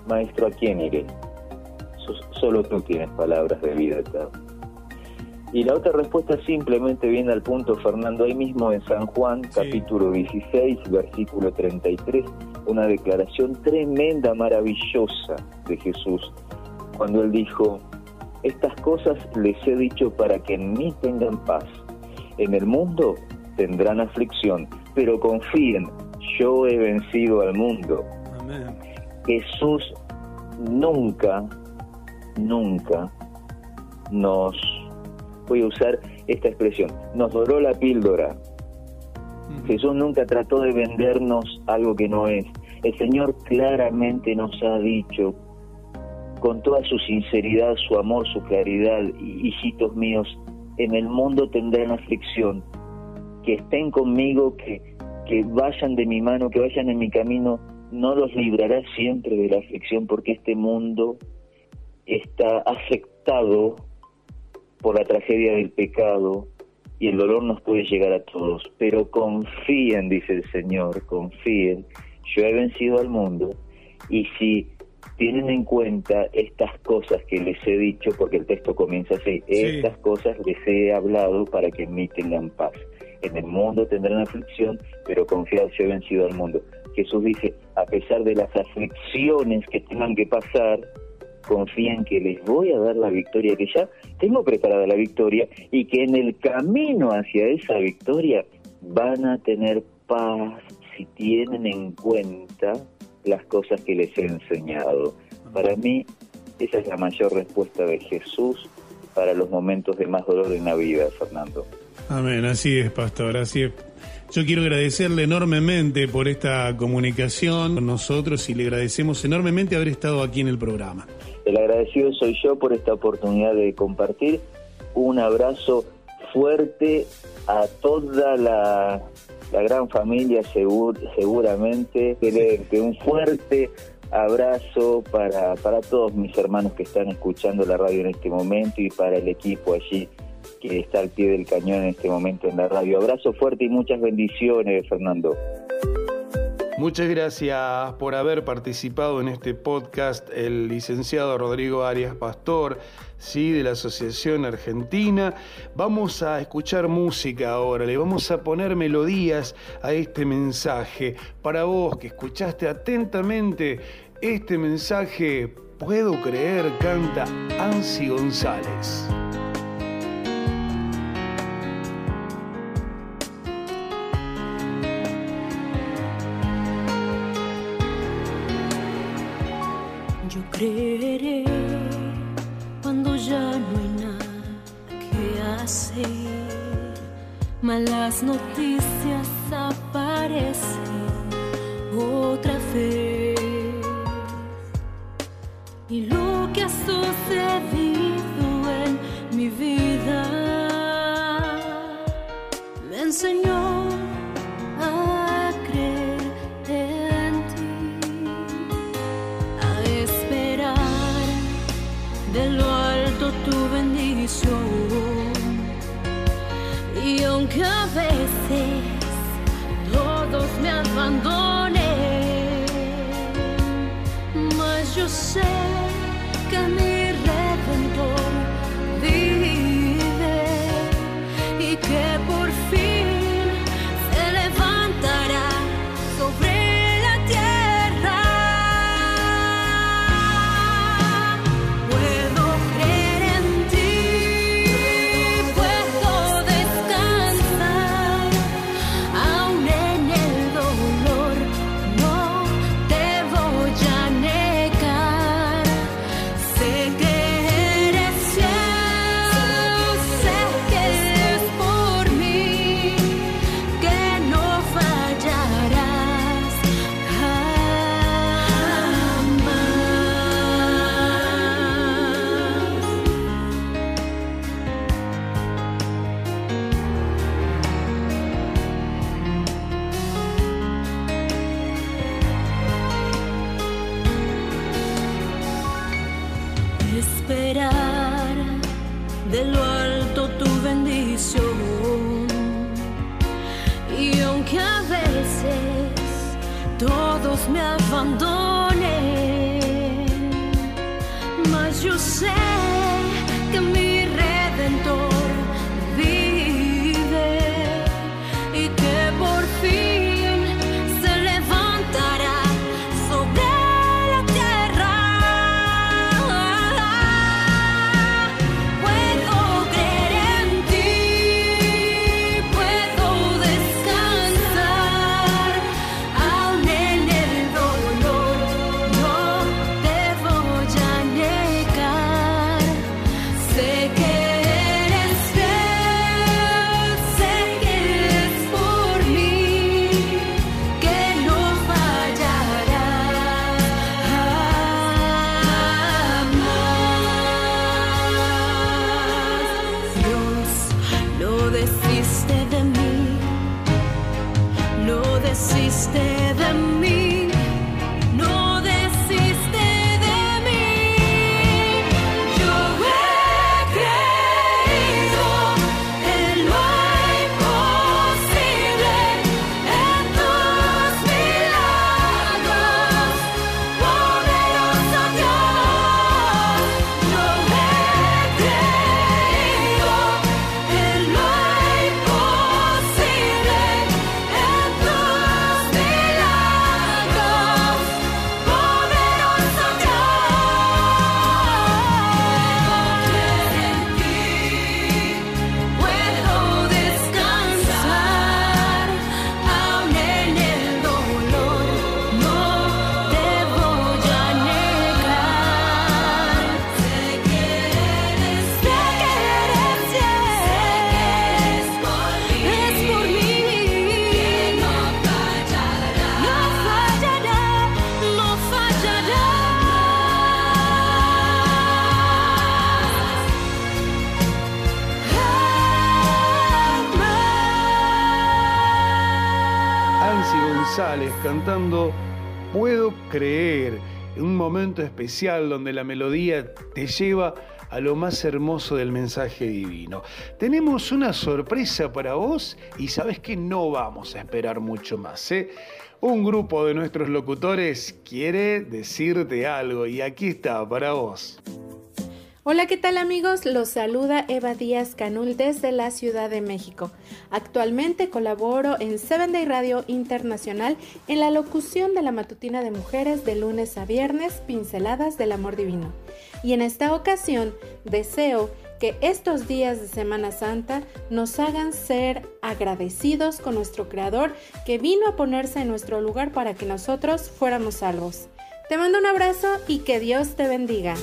Maestro, ¿a quién iré? So- Solo tú tienes palabras de vida eterna. Y la otra respuesta simplemente viene al punto, Fernando, ahí mismo en San Juan, capítulo 16, versículo 33, una declaración tremenda, maravillosa de Jesús, cuando él dijo, estas cosas les he dicho para que en mí tengan paz. En el mundo tendrán aflicción, pero confíen, yo he vencido al mundo. Amén. Jesús nunca nunca nos, voy a usar esta expresión, nos doró la píldora. Jesús nunca trató de vendernos algo que no es. El Señor claramente nos ha dicho, con toda su sinceridad, su amor, su claridad, hijitos míos, en el mundo tendrán aflicción, que estén conmigo, que, que vayan de mi mano, que vayan en mi camino, no los librará siempre de la aflicción, porque este mundo está afectado por la tragedia del pecado y el dolor nos puede llegar a todos, pero confíen, dice el Señor, confíen, yo he vencido al mundo y si tienen en cuenta estas cosas que les he dicho, porque el texto comienza así, estas cosas les he hablado para que en mí tengan paz. En el mundo tendrán aflicción, pero confiad, yo he vencido al mundo. Jesús dice, a pesar de las aflicciones que tengan que pasar, confíen que les voy a dar la victoria, que ya tengo preparada la victoria y que en el camino hacia esa victoria van a tener paz si tienen en cuenta las cosas que les he enseñado. Para mí, esa es la mayor respuesta de Jesús para los momentos de más dolor en la vida, Fernando. Amén, así es, pastor, así es. Yo quiero agradecerle enormemente por esta comunicación con nosotros y le agradecemos enormemente haber estado aquí en el programa. El agradecido soy yo por esta oportunidad de compartir. Un abrazo fuerte a toda la, la gran familia, segur, seguramente. Un fuerte abrazo para, para todos mis hermanos que están escuchando la radio en este momento y para el equipo allí que está al pie del cañón en este momento en la radio. Abrazo fuerte y muchas bendiciones, Fernando. Muchas gracias por haber participado en este podcast el licenciado Rodrigo Arias Pastor, sí, de la Asociación Argentina. Vamos a escuchar música ahora, le vamos a poner melodías a este mensaje. Para vos que escuchaste atentamente este mensaje, puedo creer, canta Ansi González. Malas noticias aparecen otra vez. Y lo que ha sucedido en mi vida me enseñó aunque a veces todos me abandonen, mas yo sé Puedo creer, un momento especial donde la melodía te lleva a lo más hermoso del mensaje divino. Tenemos una sorpresa para vos y sabes que no vamos a esperar mucho más. ¿eh? Un grupo de nuestros locutores quiere decirte algo y aquí está para vos. Hola, ¿qué tal amigos? Los saluda Eva Díaz Canul desde la Ciudad de México. Actualmente colaboro en Seven Day Radio Internacional en la locución de la matutina de mujeres de lunes a viernes, pinceladas del amor divino. Y en esta ocasión deseo que estos días de Semana Santa nos hagan ser agradecidos con nuestro Creador que vino a ponerse en nuestro lugar para que nosotros fuéramos salvos. Te mando un abrazo y que Dios te bendiga.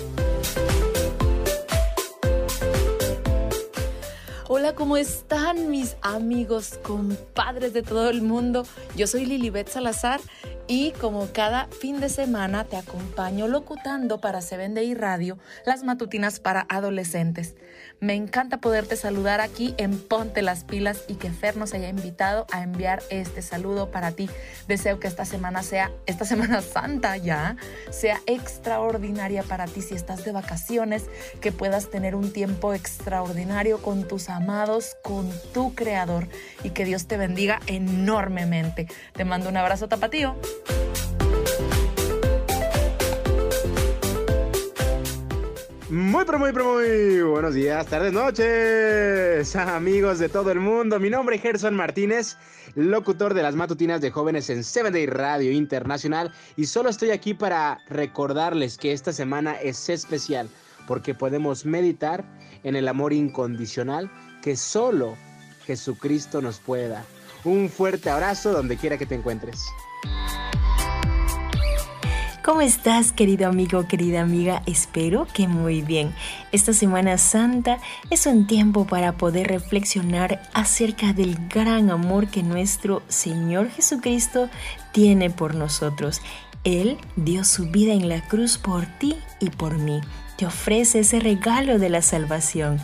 Hola, ¿cómo están mis amigos, compadres de todo el mundo? Yo soy Lilibet Salazar y como cada fin de semana te acompaño locutando para Se Vende y Radio las matutinas para adolescentes. Me encanta poderte saludar aquí en Ponte las Pilas y que Fer nos haya invitado a enviar este saludo para ti. Deseo que esta semana sea, esta [laughs] Semana Santa ya, sea extraordinaria para ti si estás de vacaciones, que puedas tener un tiempo extraordinario con tus amados, con tu creador y que Dios te bendiga enormemente. Te mando un abrazo tapatío. Muy, pero muy, pero muy buenos días, tardes, noches, [laughs] amigos de todo el mundo. Mi nombre es Gerson Martínez, locutor de las matutinas de jóvenes en Seven Day Radio Internacional. Y solo estoy aquí para recordarles que esta semana es especial porque podemos meditar en el amor incondicional que solo Jesucristo nos puede dar. Un fuerte abrazo donde quiera que te encuentres. ¿Cómo estás, querido amigo, querida amiga? Espero que muy bien. Esta Semana Santa es un tiempo para poder reflexionar acerca del gran amor que nuestro Señor Jesucristo tiene por nosotros. Él dio su vida en la cruz por ti y por mí. Te ofrece ese regalo de la salvación.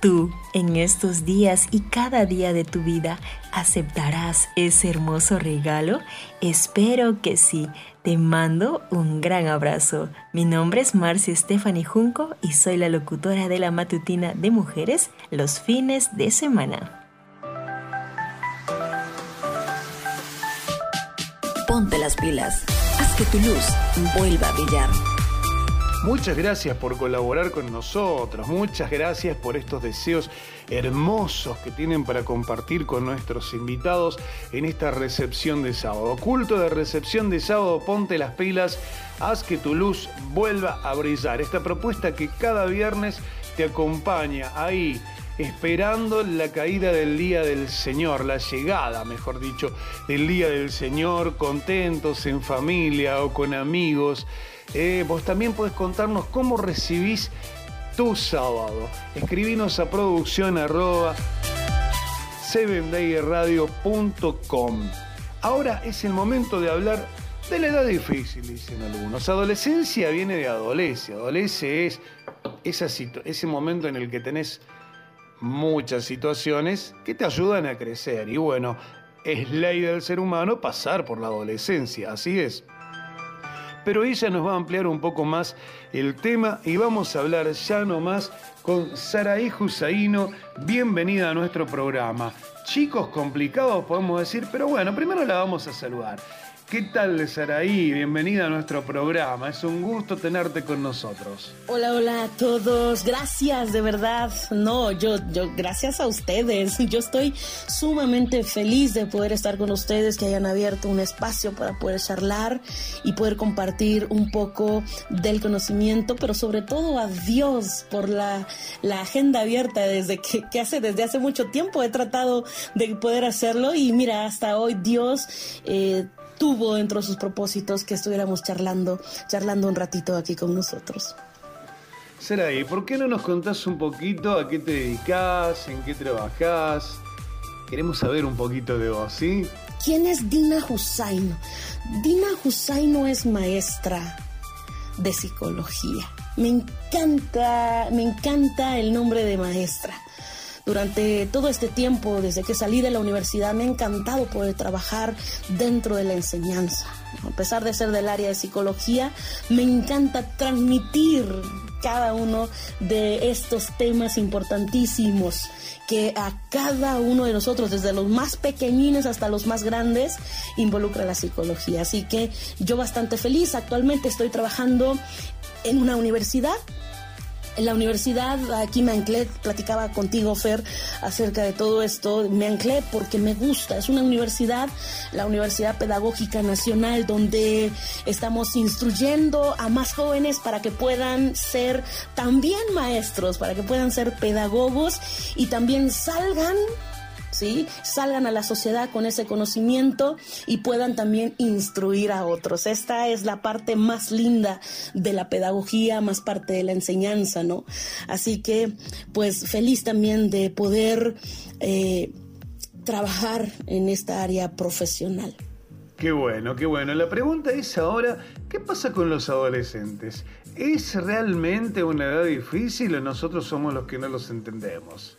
Tú, en estos días y cada día de tu vida, ¿aceptarás ese hermoso regalo? Espero que sí. Te mando un gran abrazo. Mi nombre es Marcia Stephanie Junco y soy la locutora de la matutina de mujeres los fines de semana. Ponte las pilas. Haz que tu luz vuelva a brillar. Muchas gracias por colaborar con nosotros, muchas gracias por estos deseos hermosos que tienen para compartir con nuestros invitados en esta recepción de sábado. Culto de recepción de sábado, ponte las pilas, haz que tu luz vuelva a brillar. Esta propuesta que cada viernes te acompaña ahí esperando la caída del día del Señor, la llegada, mejor dicho, del día del Señor, contentos en familia o con amigos. Eh, vos también podés contarnos cómo recibís tu sábado. Escribinos a producción arroba sevendayradio.com. Ahora es el momento de hablar de la edad difícil, dicen algunos. Adolescencia viene de adolece. Adolece es ese momento en el que tenés muchas situaciones que te ayudan a crecer. Y bueno, Es ley del ser humano pasar por la adolescencia, así es. Pero ella nos va a ampliar un poco más el tema y vamos a hablar ya nomás con Saraí Husaino. Bienvenida a nuestro programa. Chicos complicados podemos decir, pero bueno, primero la vamos a saludar. ¿Qué tal, Saraí? Bienvenida a nuestro programa. Es un gusto tenerte con nosotros. Hola, hola a todos. Gracias, de verdad. No, yo, yo, gracias a ustedes. Yo estoy sumamente feliz de poder estar con ustedes, que hayan abierto un espacio para poder charlar y poder compartir un poco del conocimiento, pero sobre todo a Dios por la, agenda abierta desde que, que hace, desde hace mucho tiempo he tratado de poder hacerlo y mira, hasta hoy Dios eh, tuvo dentro de sus propósitos que estuviéramos charlando, charlando un ratito aquí con nosotros. Saraí, ¿por qué no nos contás un poquito a qué te dedicas, en qué trabajás? Queremos saber un poquito de vos, ¿sí? ¿Quién es Dina Husaino? Dina Husaino es maestra de psicología. Me encanta, me encanta el nombre de maestra. Durante todo este tiempo, desde que salí de la universidad, me ha encantado poder trabajar dentro de la enseñanza. A pesar de ser del área de psicología, me encanta transmitir cada uno de estos temas importantísimos que a cada uno de nosotros, desde los más pequeñines hasta los más grandes, involucra la psicología. Así que yo bastante feliz. Actualmente estoy trabajando en una universidad en la universidad aquí me anclé, platicaba contigo Fer acerca de todo esto, me anclé porque me gusta, es una universidad, la Universidad Pedagógica Nacional, donde estamos instruyendo a más jóvenes para que puedan ser también maestros, para que puedan ser pedagogos y también salgan ¿sí? Salgan a la sociedad con ese conocimiento y puedan también instruir a otros. Esta es la parte más linda de la pedagogía, más parte de la enseñanza, ¿no? Así que, pues, feliz también de poder eh, trabajar en esta área profesional. Qué bueno, qué bueno. La pregunta es ahora, ¿qué pasa con los adolescentes? ¿Es realmente una edad difícil o nosotros somos los que no los entendemos?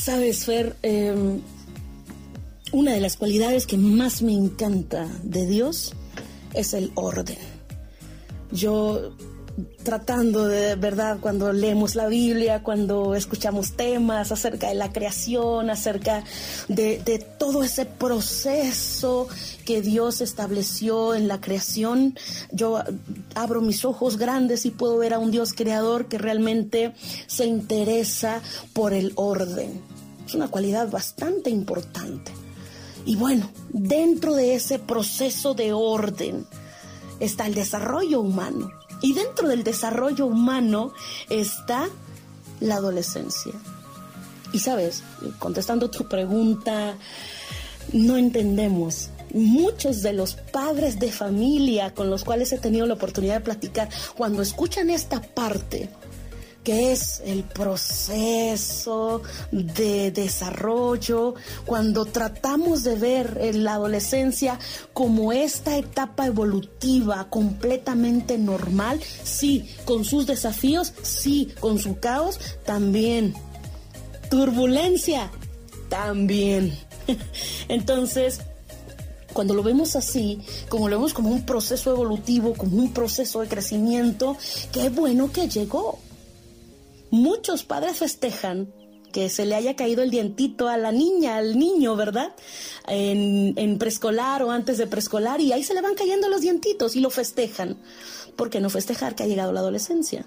Sabes, Fer, eh, una de las cualidades que más me encanta de Dios es el orden. Yo tratando de verdad cuando leemos la Biblia, cuando escuchamos temas acerca de la creación, acerca de, todo ese proceso que Dios estableció en la creación, yo abro mis ojos grandes y puedo ver a un Dios creador que realmente se interesa por el orden. Es una cualidad bastante importante. Y bueno, dentro de ese proceso de orden está el desarrollo humano. Y dentro del desarrollo humano está la adolescencia. Y sabes, contestando tu pregunta, no entendemos. Muchos de los padres de familia con los cuales he tenido la oportunidad de platicar, cuando escuchan esta parte, que es el proceso de desarrollo, cuando tratamos de ver la adolescencia como esta etapa evolutiva completamente normal, sí, con sus desafíos, sí, con su caos, también. Turbulencia, también. [laughs] Entonces, cuando lo vemos así, como lo vemos como un proceso evolutivo, como un proceso de crecimiento, qué bueno que llegó. Muchos padres festejan que se le haya caído el dientito a la niña, al niño, ¿verdad? En, preescolar o antes de preescolar y ahí se le van cayendo los dientitos y lo festejan. ¿Por qué no festejar que ha llegado la adolescencia?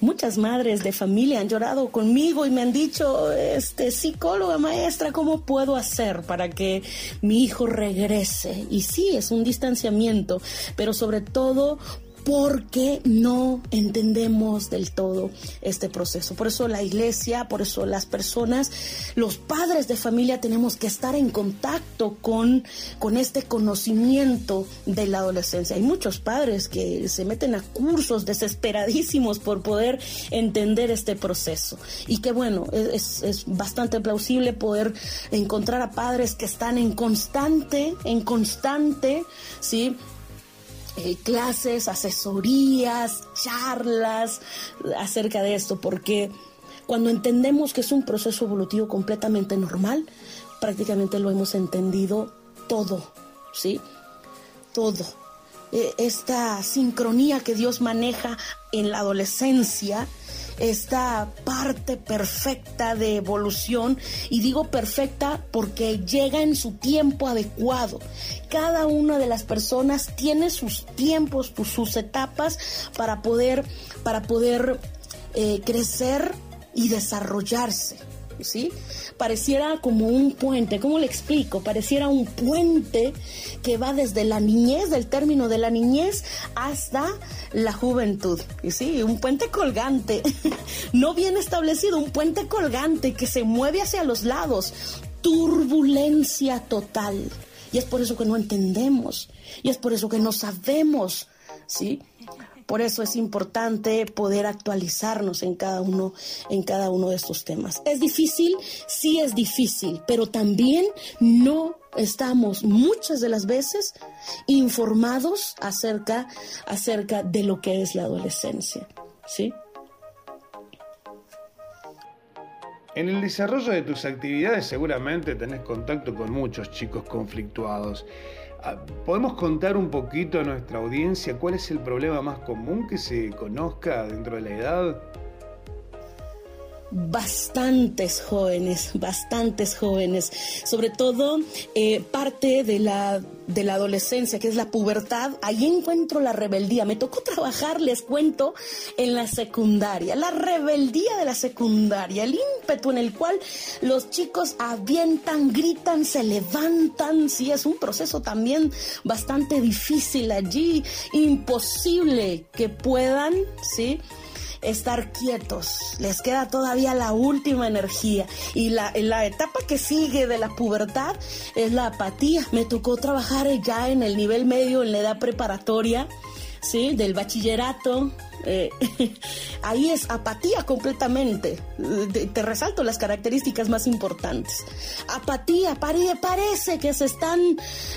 Muchas madres de familia han llorado conmigo y me han dicho, este, psicóloga, maestra, ¿cómo puedo hacer para que mi hijo regrese? Y sí, es un distanciamiento, pero sobre todo porque no entendemos del todo este proceso. Por eso la iglesia, por eso las personas, los padres de familia tenemos que estar en contacto con, con este conocimiento de la adolescencia. Hay muchos padres que se meten a cursos desesperadísimos por poder entender este proceso. Y que bueno, es, es bastante plausible poder encontrar a padres que están en constante, en constante, ¿sí? Eh, clases, asesorías, charlas acerca de esto, porque Cuando entendemos que es un proceso evolutivo completamente normal, prácticamente lo hemos entendido todo, ¿sí? Todo. Eh, esta sincronía que Dios maneja en la adolescencia, esta parte perfecta de evolución, y digo perfecta porque llega en su tiempo adecuado. Cada una de las personas tiene sus tiempos, sus, etapas para poder, para poder eh, crecer y desarrollarse. ¿Sí? Pareciera como un puente, ¿cómo le explico? Pareciera un puente que va desde la niñez, del término de la niñez, hasta la juventud. ¿Sí? Un puente colgante, [laughs] no bien establecido, un puente colgante que se mueve hacia los lados. Turbulencia total. Y es por eso que no entendemos. Y es por eso que no sabemos. ¿Sí? Por eso es importante poder actualizarnos en cada uno, en cada uno de estos temas. ¿Es difícil? Sí es difícil, pero también no estamos muchas de las veces informados acerca, acerca de lo que es la adolescencia. ¿Sí? En el desarrollo de tus actividades seguramente tenés contacto con muchos chicos conflictuados. Ah, ¿Podemos contar un poquito a nuestra audiencia cuál es el problema más común que se conozca dentro de la edad? Bastantes jóvenes, bastantes jóvenes, sobre todo eh, parte de la, de la adolescencia, que es la pubertad, ahí encuentro la rebeldía. Me tocó trabajar, les cuento, en la secundaria, la rebeldía de la secundaria, el ímpetu en el cual los chicos avientan, gritan, se levantan, sí, es un proceso también bastante difícil allí, imposible que puedan, sí estar quietos, les queda todavía la última energía. Y la, la etapa que sigue de la pubertad es la apatía. Me tocó trabajar ya en el nivel medio, en la edad preparatoria, ¿sí? Del bachillerato, eh, [laughs] ahí es apatía completamente. Te resalto las características más importantes. Apatía, parece que se están,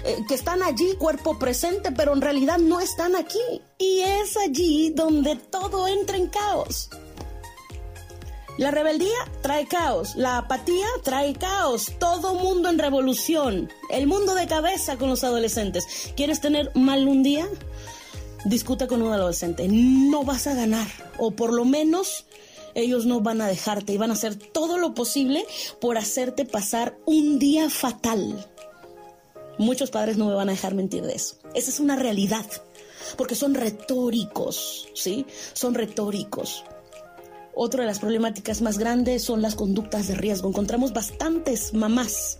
eh, que están allí, cuerpo presente, pero en realidad no están aquí. Y es allí donde todo entra en caos. La rebeldía trae caos, la apatía trae caos, todo mundo en revolución, el mundo de cabeza con los adolescentes. ¿Quieres tener mal un día? Discuta con un adolescente. No vas a ganar, o por lo menos ellos no van a dejarte y van a hacer todo lo posible por hacerte pasar un día fatal. Muchos padres no me van a dejar mentir de eso. Esa es una realidad, porque son retóricos, ¿sí? Son retóricos. Otra de las problemáticas más grandes son las conductas de riesgo. Encontramos bastantes mamás,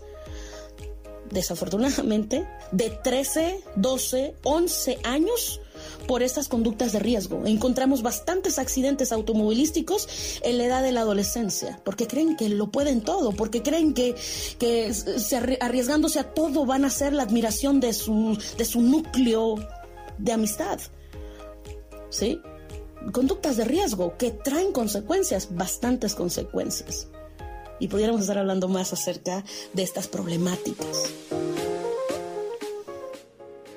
desafortunadamente, de 13, 12, 11 años por estas conductas de riesgo. Encontramos bastantes accidentes automovilísticos en la edad de la adolescencia, porque creen que lo pueden todo, porque creen que, que arriesgándose a todo van a ser la admiración de su, de su núcleo de amistad. ¿Sí? Conductas de riesgo que traen consecuencias, bastantes consecuencias. Y pudiéramos estar hablando más acerca de estas problemáticas.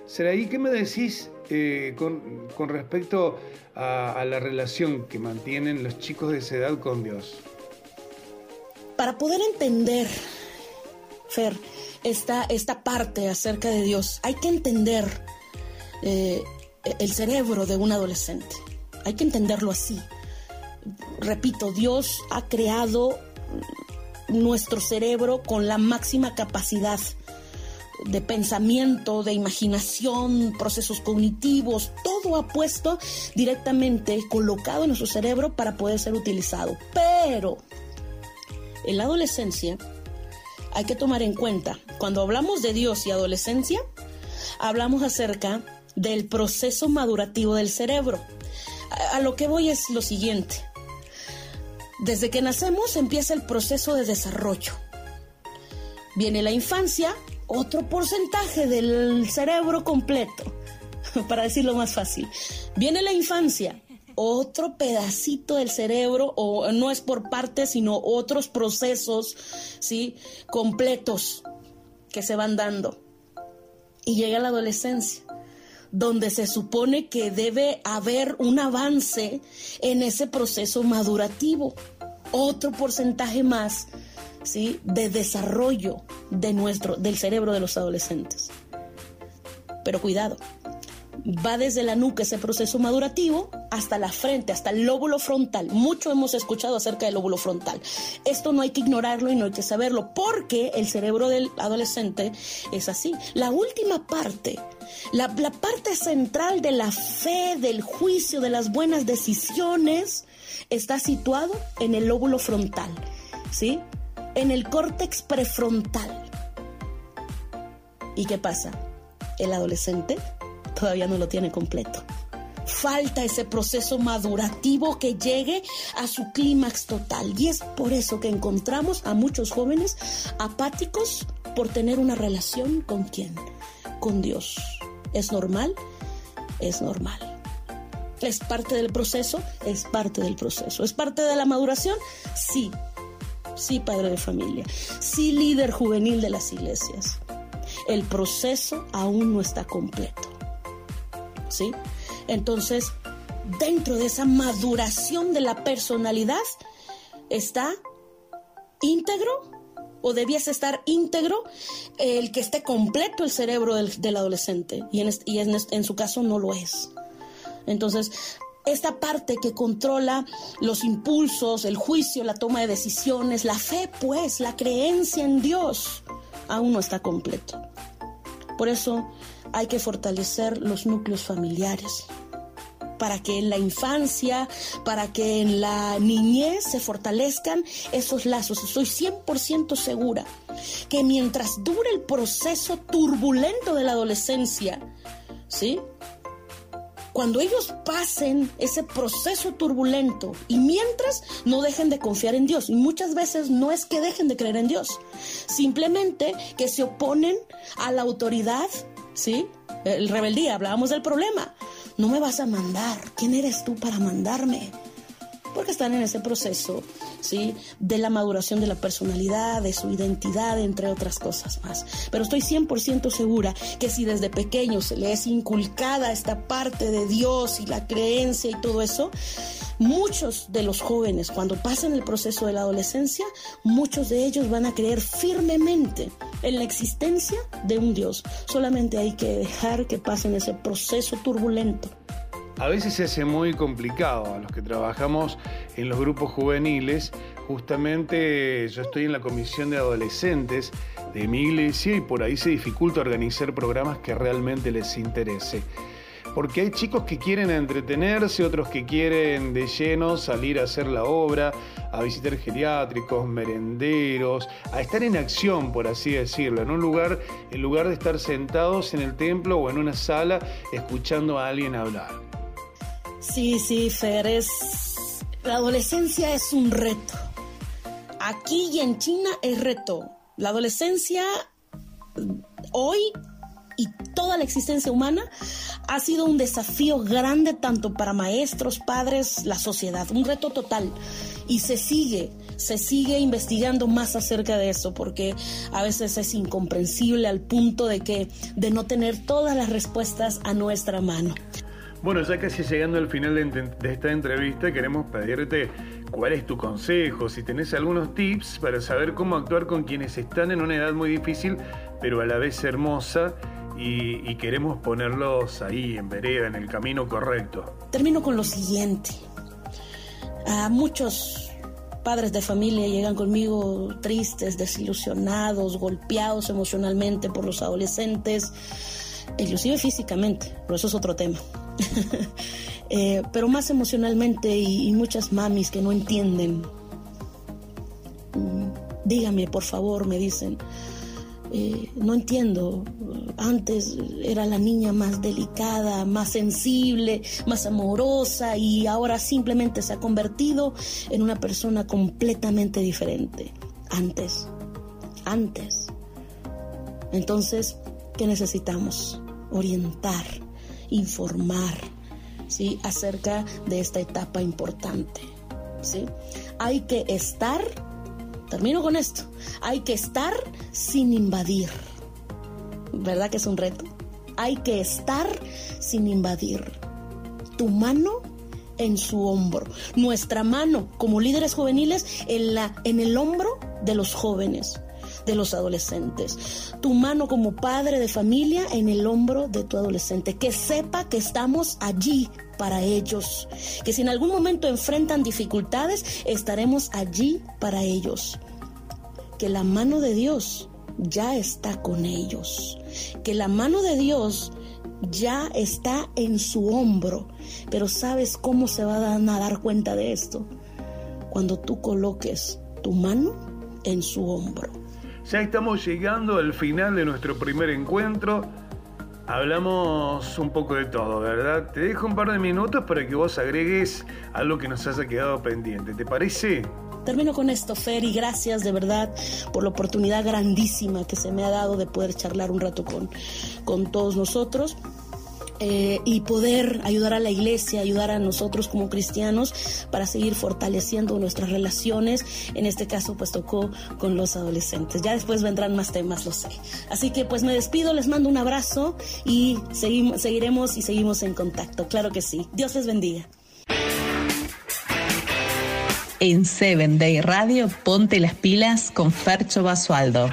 ¿Será qué me decís eh, con, respecto a, la relación que mantienen los chicos de esa edad con Dios? Para poder entender, Fer, esta, esta parte acerca de Dios, hay que entender eh, el cerebro de un adolescente. Hay que entenderlo así. Repito, Dios ha creado nuestro cerebro con la máxima capacidad de pensamiento, de imaginación, procesos cognitivos, todo apuesto directamente colocado en nuestro cerebro para poder ser utilizado. Pero en la adolescencia hay que tomar en cuenta, cuando hablamos de Dios y adolescencia, hablamos acerca del proceso madurativo del cerebro. A lo que voy es lo siguiente. Desde que nacemos empieza el proceso de desarrollo. Viene la infancia, otro porcentaje del cerebro completo, [laughs] para decirlo más fácil. Viene la infancia, otro pedacito del cerebro, o no es por partes, sino otros procesos, ¿sí? Completos que se van dando. Y llega la adolescencia, donde se supone que debe haber un avance en ese proceso madurativo. otro porcentaje más, De desarrollo de nuestro, del cerebro de los adolescentes. Pero cuidado, va desde la nuca ese proceso madurativo hasta la frente, hasta el lóbulo frontal. Mucho hemos escuchado acerca del lóbulo frontal. Esto no hay que ignorarlo y no hay que saberlo porque el cerebro del adolescente es así. La última parte, la, la parte central de la fe, del juicio, de las buenas decisiones, está situado en el lóbulo frontal, ¿sí? En el córtex prefrontal. ¿Y qué pasa? El adolescente todavía no lo tiene completo. Falta ese proceso madurativo que llegue a su clímax total. Y es por eso que encontramos a muchos jóvenes apáticos por tener una relación con quién? Con Dios. ¿Es normal? Es normal. ¿Es parte del proceso? Es parte del proceso. ¿Es parte de la maduración? Sí. Sí, padre de familia. Sí, líder juvenil de las iglesias. El proceso aún no está completo. ¿Sí? Entonces, dentro de esa maduración de la personalidad está íntegro o debiese estar íntegro el que esté completo el cerebro del, adolescente y, en su caso no lo es. Entonces, esta parte que controla los impulsos, el juicio, la toma de decisiones, la fe, pues, la creencia en Dios, aún no está completo. Por eso hay que fortalecer los núcleos familiares para que en la infancia, para que en la niñez se fortalezcan esos lazos. Estoy 100% segura que mientras dure el proceso turbulento de la adolescencia, ¿sí? Cuando ellos pasen ese proceso turbulento y mientras no dejen de confiar en Dios, y muchas veces no es que dejen de creer en Dios, simplemente que se oponen a la autoridad, ¿sí? El rebeldía, hablábamos del problema. No me vas a mandar. ¿Quién eres tú para mandarme? Porque están en ese proceso, ¿sí? De la maduración de la personalidad, de su identidad, entre otras cosas más. Pero estoy 100% segura que si desde pequeño se le es inculcada esta parte de Dios y la creencia y todo eso, muchos de los jóvenes, cuando pasan el proceso de la adolescencia, muchos de ellos van a creer firmemente en la existencia de un Dios. Solamente hay que dejar que pasen ese proceso turbulento. A veces se hace muy complicado a los que trabajamos en los grupos juveniles. Justamente yo estoy en la comisión de adolescentes de mi iglesia y por ahí se dificulta organizar programas que realmente les interese. Porque hay chicos que quieren entretenerse, otros que quieren de lleno salir a hacer la obra, a visitar geriátricos, merenderos, a estar en acción, por así decirlo, en un lugar, en lugar de estar sentados en el templo o en una sala escuchando a alguien hablar. Sí, sí, Fer, es... La adolescencia es un reto. Aquí y en China es reto. La adolescencia hoy y toda la existencia humana ha sido un desafío grande tanto para maestros, padres, la sociedad, un reto total. Y se sigue, se sigue investigando más acerca de eso porque a veces es incomprensible al punto de que de no tener todas las respuestas a nuestra mano. Bueno, ya casi llegando al final de, esta entrevista, queremos pedirte cuál es tu consejo, si tenés algunos tips para saber cómo actuar con quienes están en una edad muy difícil, pero a la vez hermosa, y, y queremos ponerlos ahí, en vereda, en el camino correcto. Termino con lo siguiente. A muchos padres de familia llegan conmigo tristes, desilusionados, golpeados emocionalmente por los adolescentes, inclusive físicamente, pero eso es otro tema. [laughs] Eh, pero más emocionalmente y, muchas mamis que no entienden. Mm, Dígame, por favor, me dicen. Eh, no entiendo. Antes era la niña más delicada, más sensible, más amorosa y ahora simplemente se ha convertido en una persona completamente diferente. Antes, antes. Entonces, ¿qué necesitamos? Orientar, informar, ¿sí? Acerca de esta etapa importante, ¿sí? Hay que estar Termino con esto. Hay que estar sin invadir. ¿Verdad que es un reto? Hay que estar sin invadir. Tu mano en su hombro. Nuestra mano como líderes juveniles en, la, en el hombro de los jóvenes de los adolescentes. Tu mano como padre de familia en el hombro de tu adolescente. Que sepa que estamos allí para ellos. Que si en algún momento enfrentan dificultades, estaremos allí para ellos. Que la mano de Dios ya está con ellos. Que la mano de Dios ya está en su hombro. Pero ¿sabes cómo se van a dar cuenta de esto? Cuando tú coloques tu mano en su hombro. Ya estamos llegando al final de nuestro primer encuentro. Hablamos un poco de todo, ¿verdad? Te dejo un par de minutos para que vos agregues algo que nos haya quedado pendiente. ¿Te parece? Termino con esto, Fer, y gracias de verdad por la oportunidad grandísima que se me ha dado de poder charlar un rato con, con todos nosotros. Eh, y poder ayudar a la iglesia, ayudar a nosotros como cristianos para seguir fortaleciendo nuestras relaciones. En este caso, pues tocó con los adolescentes. Ya después vendrán más temas, lo sé. Así que pues me despido, les mando un abrazo y seguimos, seguiremos y seguimos en contacto. Claro que sí. Dios les bendiga. En Seven Day Radio, ponte las pilas con Fercho Basualdo.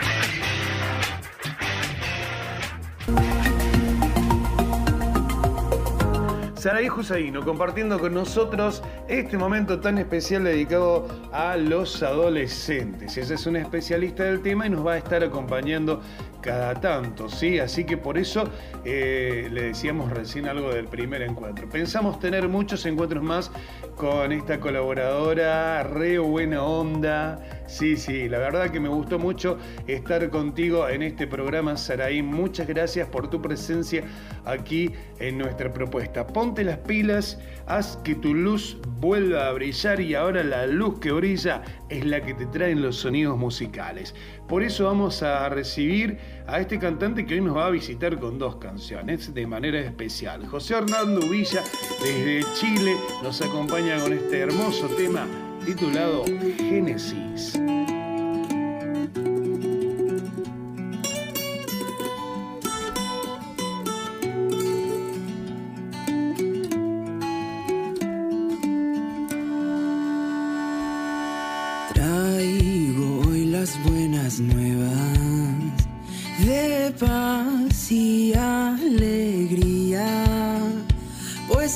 Saraí Husaino compartiendo con nosotros este momento tan especial dedicado a los adolescentes. Ella es una especialista del tema y nos va a estar acompañando cada tanto, ¿sí? Así que por eso eh, le decíamos recién algo del primer encuentro. Pensamos tener muchos encuentros más con esta colaboradora, re buena onda. Sí, sí, la verdad que me gustó mucho estar contigo en este programa, Saraí. Muchas gracias por tu presencia aquí en nuestra propuesta. Ponte las pilas, haz que tu luz vuelva a brillar y ahora la luz que brilla es la que te traen los sonidos musicales. Por eso vamos a recibir a este cantante que hoy nos va a visitar con dos canciones de manera especial. José Hernando Villa desde Chile nos acompaña con este hermoso tema titulado Génesis.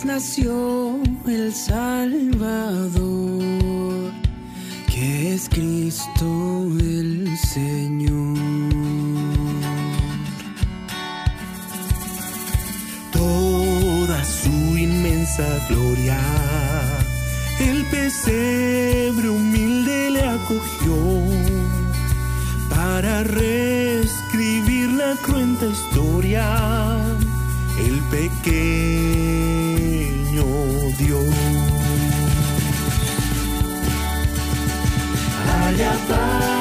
Nació el Salvador, que es Cristo el Señor. Toda su inmensa gloria el pesebre Haya paz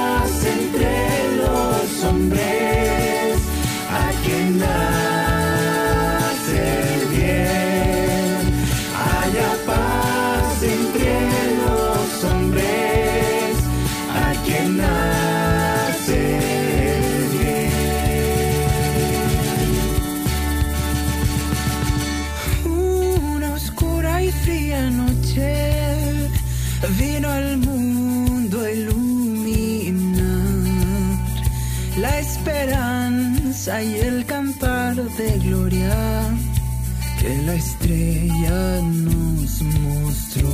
esperanza y el cantar de gloria que la estrella nos mostró.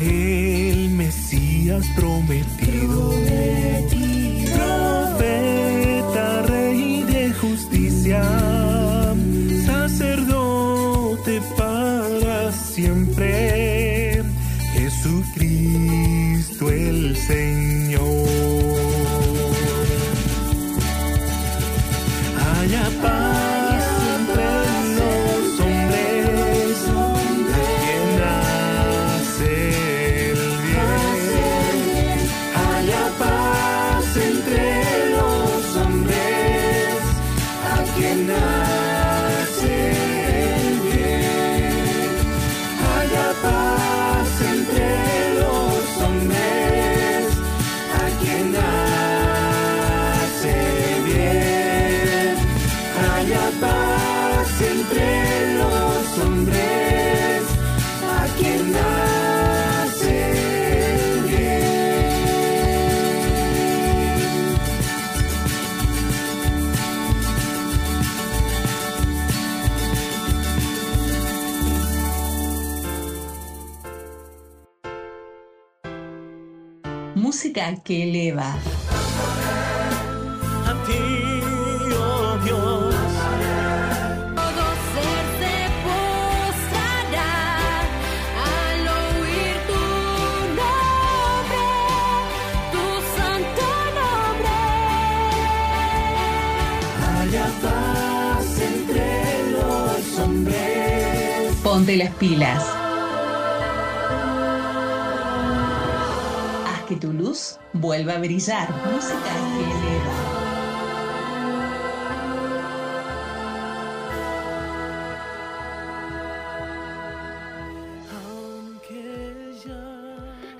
El Mesías prometido, profeta, rey de justicia, sacerdote para siempre, que eleva. A ti, oh Dios. Todo ser se postrará al oír tu nombre, tu santo nombre. Haya paz entre los hombres. Ponte las pilas. Vuelva a brillar. Música que eleva.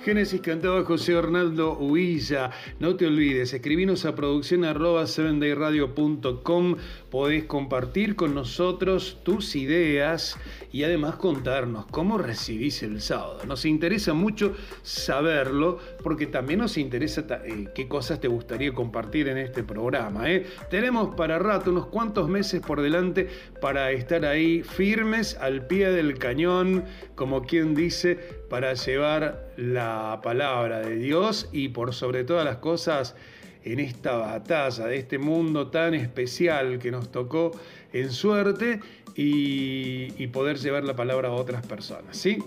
Génesis cantaba José Hernaldo Huilla. No te olvides, escribinos a producción arroba 7dayradio.com. Podés compartir con nosotros tus ideas y además contarnos cómo recibís el sábado. Nos interesa mucho saberlo porque también nos interesa eh, qué cosas te gustaría compartir en este programa. ¿eh? Tenemos para rato unos cuantos meses por delante para estar ahí firmes al pie del cañón, como quien dice, para llevar la palabra de Dios y por sobre todas las cosas en esta batalla de este mundo tan especial que nos tocó en suerte y, poder llevar la palabra a otras personas. ¿sí?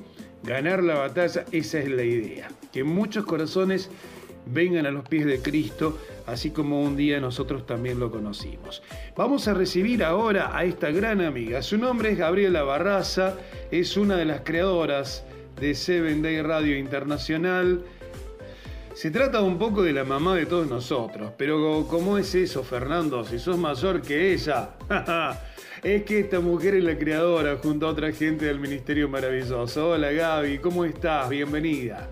Ganar la batalla, esa es la idea. Que muchos corazones vengan a los pies de Cristo, así como un día nosotros también lo conocimos. Vamos a recibir ahora a esta gran amiga. Su nombre es Gabriela Barraza, es una de las creadoras de Seven Day Radio Internacional. Se trata un poco de la mamá de todos nosotros, pero ¿cómo es eso, Fernando? Si sos mayor que ella. [laughs] es que esta mujer es la creadora junto a otra gente del Ministerio Maravilloso. Hola Gaby, ¿cómo estás? Bienvenida.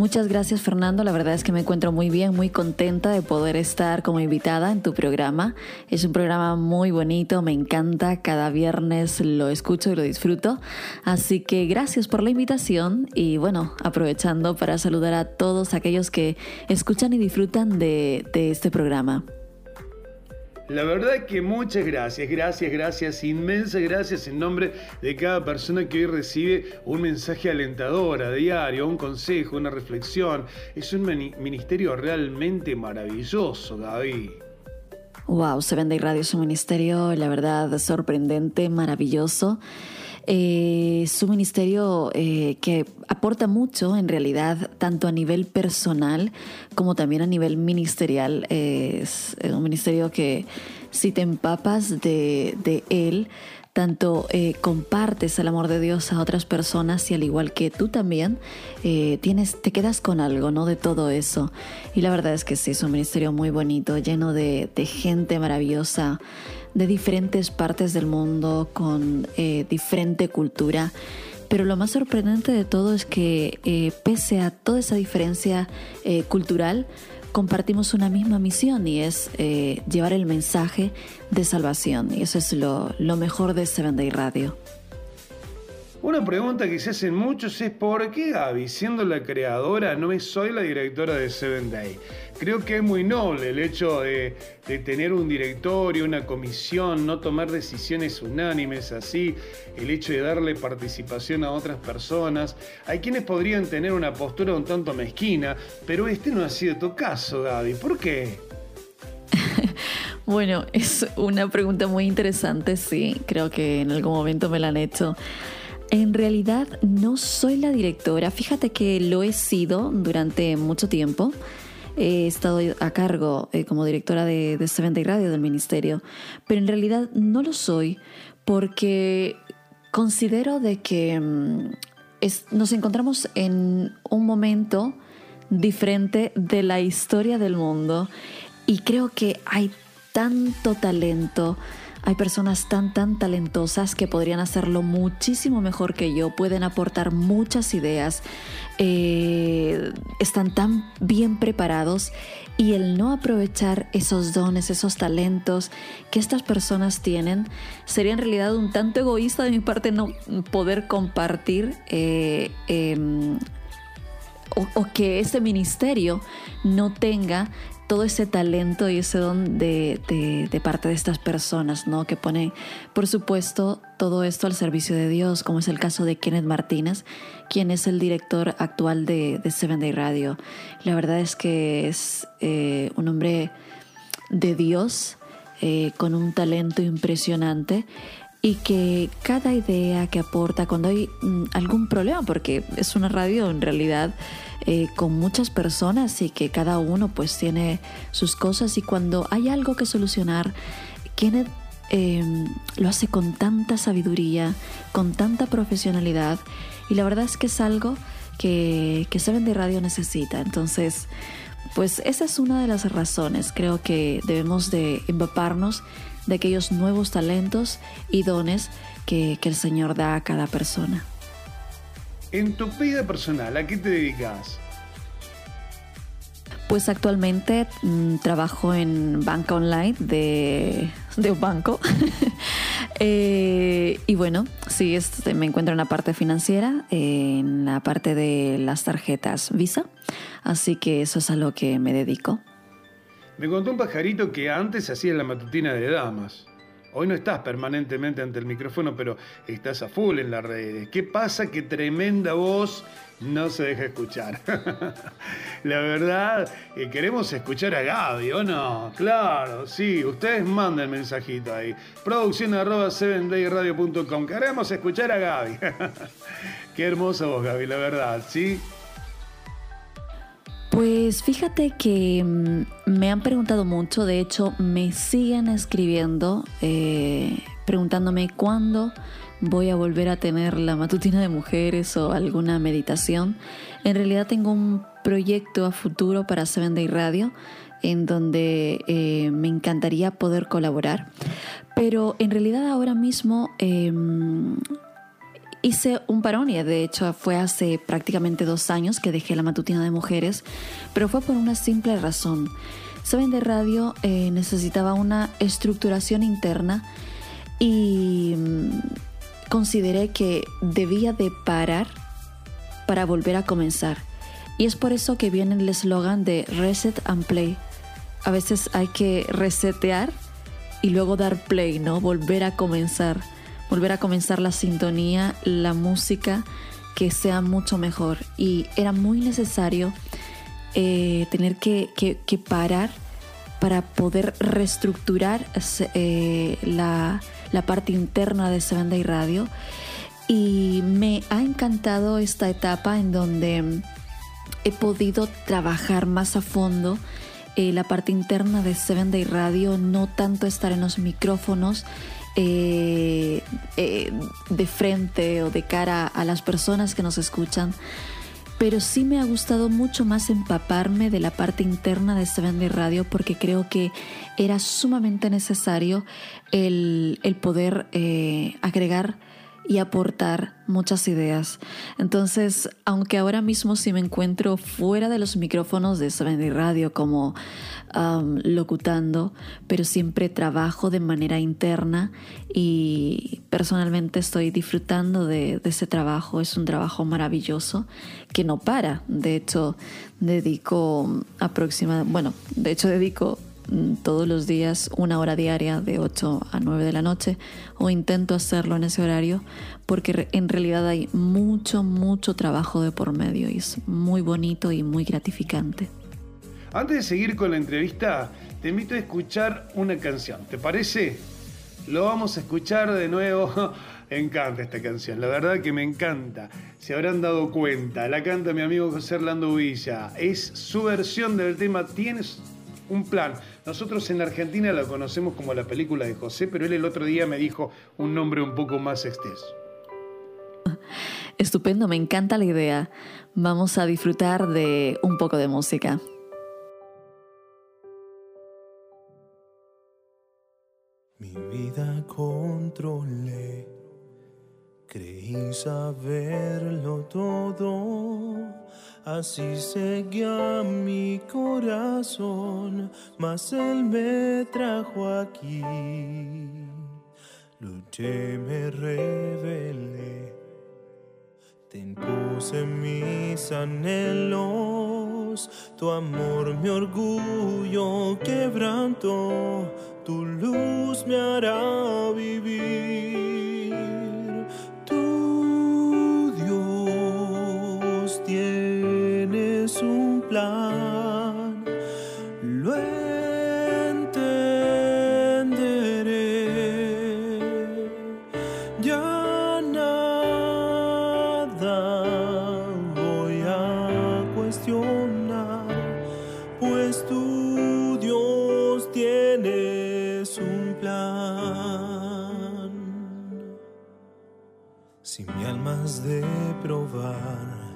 Muchas gracias Fernando, la verdad es que me encuentro muy bien, muy contenta de poder estar como invitada en tu programa. Es un programa muy bonito, me encanta, cada viernes lo escucho y lo disfruto. Así que gracias por la invitación y bueno, aprovechando para saludar a todos aquellos que escuchan y disfrutan de, este programa. La verdad que muchas gracias, gracias, gracias, inmensas gracias en nombre de cada persona que hoy recibe un mensaje alentador a diario, un consejo, una reflexión. Es un mini- ministerio realmente maravilloso, Gaby. Wow, Seven Day Radio es un ministerio, la verdad, sorprendente, maravilloso. Eh, es un ministerio eh, que aporta mucho, en realidad, tanto a nivel personal como también a nivel ministerial. Eh, es un ministerio que si te empapas de, él, tanto eh, compartes el amor de Dios a otras personas y al igual que tú también tienes, te quedas con algo, ¿no? De todo eso. Y la verdad es que sí, es un ministerio muy bonito, lleno de gente maravillosa de diferentes partes del mundo, con eh, diferente cultura. Pero lo más sorprendente de todo es que eh, pese a toda esa diferencia eh, cultural, compartimos una misma misión y es eh, llevar el mensaje de salvación. Y eso es lo, lo mejor de Seven Day Radio. Una pregunta que se hacen muchos es ¿por qué Gaby, siendo la creadora, no es soy la directora de Seven Day? Creo que es muy noble el hecho de tener un directorio, una comisión, no tomar decisiones unánimes así, el hecho de darle participación a otras personas. Hay quienes podrían tener una postura un tanto mezquina, pero este no ha sido tu caso, Gaby. ¿Por qué? [laughs] Bueno, es una pregunta muy interesante, sí, creo que en algún momento me la han hecho. En realidad no soy la directora, fíjate que lo he sido durante mucho tiempo. He estado a cargo eh, como directora de, de Seven Radio del ministerio, pero en realidad no lo soy porque considero de que mm, nos encontramos en un momento diferente de la historia del mundo y creo que hay tanto talento, hay personas tan, tan talentosas que podrían hacerlo muchísimo mejor que yo, pueden aportar muchas ideas, eh, están tan bien preparados y el no aprovechar esos dones, esos talentos que estas personas tienen, sería en realidad un tanto egoísta de mi parte no poder compartir eh, em, o, que ese ministerio no tenga todo ese talento y ese don de, de- parte de estas personas, ¿no? Que ponen, por supuesto, todo esto al servicio de Dios, como es el caso de Kenneth Martínez, quien es el director actual de, de Seven Day Radio. La verdad es que es eh, un hombre de Dios, eh, con un talento impresionante y que cada idea que aporta cuando hay mm, algún problema, porque es una radio en realidad eh, con muchas personas y que cada uno pues tiene sus cosas y cuando hay algo que solucionar, Kenneth eh, lo hace con tanta sabiduría, con tanta profesionalidad y la verdad es que es algo que, que Seven de Radio necesita. Entonces, pues esa es una de las razones. Creo que debemos de empaparnos de aquellos nuevos talentos y dones que, que el Señor da a cada persona. En tu vida personal, ¿a qué te dedicas? Pues actualmente mm, trabajo en banca online de, de un banco. [laughs] Eh, y bueno, sí, este, me encuentro en la parte financiera, en la parte de las tarjetas Visa. Así que eso es a lo que me dedico. Me contó un pajarito que antes hacía la matutina de damas. Hoy no estás permanentemente ante el micrófono, pero estás a full en las redes. ¿Qué pasa? Que tremenda voz no se deja escuchar. [laughs] la verdad, eh, queremos escuchar a Gaby, ¿o no? Claro, sí, ustedes manden mensajito ahí. Producción arroba 7dayradio.com. Queremos escuchar a Gaby. [laughs] Qué hermosa voz, Gaby, la verdad, ¿sí? Pues fíjate que mm, me han preguntado mucho, de hecho me siguen escribiendo eh, preguntándome cuándo voy a volver a tener la matutina de mujeres o alguna meditación. En realidad tengo un proyecto a futuro para Seven Day Radio en donde eh, me encantaría poder colaborar, pero en realidad ahora mismo em, hice un parón y de hecho fue hace prácticamente dos años que dejé la matutina de mujeres, pero fue por una simple razón. Saben de radio eh, necesitaba una estructuración interna y mm, consideré que debía de parar para volver a comenzar. Y es por eso que viene el eslogan de Reset and Play. A veces hay que resetear y luego dar play, ¿no? Volver a comenzar volver a comenzar la sintonía, la música, que sea mucho mejor. Y era muy necesario eh, tener que, que- que parar para poder reestructurar eh, la, la parte interna de Seven Day Radio. Y me ha encantado esta etapa en donde he podido trabajar más a fondo eh, la parte interna de Seven Day Radio, no tanto estar en los micrófonos eh, eh, de frente o de cara a las personas que nos escuchan, pero sí me ha gustado mucho más empaparme de la parte interna de Seven Day Radio porque creo que era sumamente necesario el, el poder eh, agregar y aportar muchas ideas. Entonces, aunque ahora mismo sí me encuentro fuera de los micrófonos de Seven Day Radio como um, locutando, pero siempre trabajo de manera interna y personalmente estoy disfrutando de, ese trabajo. Es un trabajo maravilloso que no para. De hecho, dedico aproximadamente, bueno, de hecho dedico todos los días una hora diaria de 8 a 9 de la noche o intento hacerlo en ese horario porque en realidad hay mucho, mucho trabajo de por medio y es muy bonito y muy gratificante. Antes de seguir con la entrevista, te invito a escuchar una canción. ¿Te parece? Lo vamos a escuchar de nuevo. [laughs] Encanta esta canción, la verdad que me encanta. Se habrán dado cuenta, la canta mi amigo José Orlando Villa. Es su versión del tema Tienes un plan. Nosotros en Argentina la conocemos como la película de José, pero él el otro día me dijo un nombre un poco más extenso. Estupendo, me encanta la idea. Vamos a disfrutar de un poco de música. Mi vida controlé, creí saberlo todo, así seguía mi corazón, mas él me trajo aquí. Luché, me rebelé, te impuse mis anhelos, tu amor mi orgullo quebranto, tu luz me hará vivir. Lo entenderé. Ya nada voy a cuestionar, pues tu Dios tienes un plan. Si mi alma has de probar,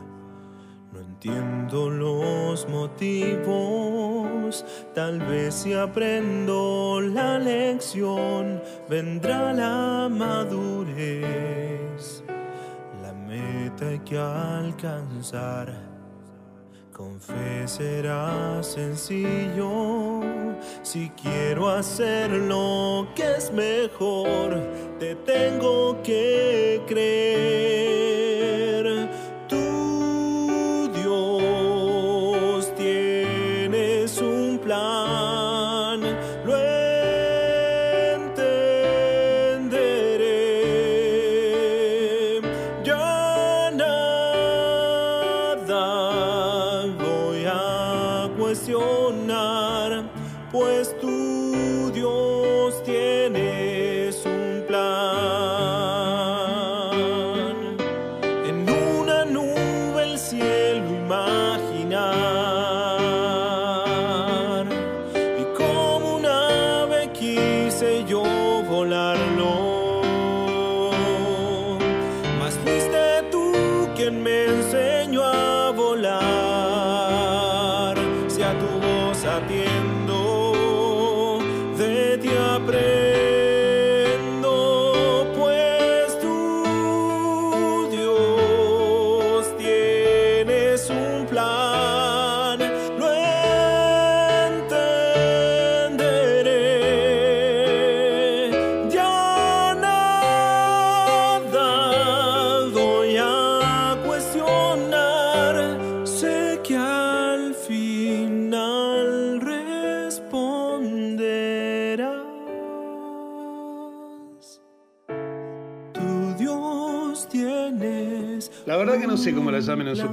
no entiendo los motivos. Tal vez si aprendo la lección, vendrá la madurez. La meta hay que alcanzar. Con fe será sencillo. Si quiero hacer lo que es mejor, te tengo que creer.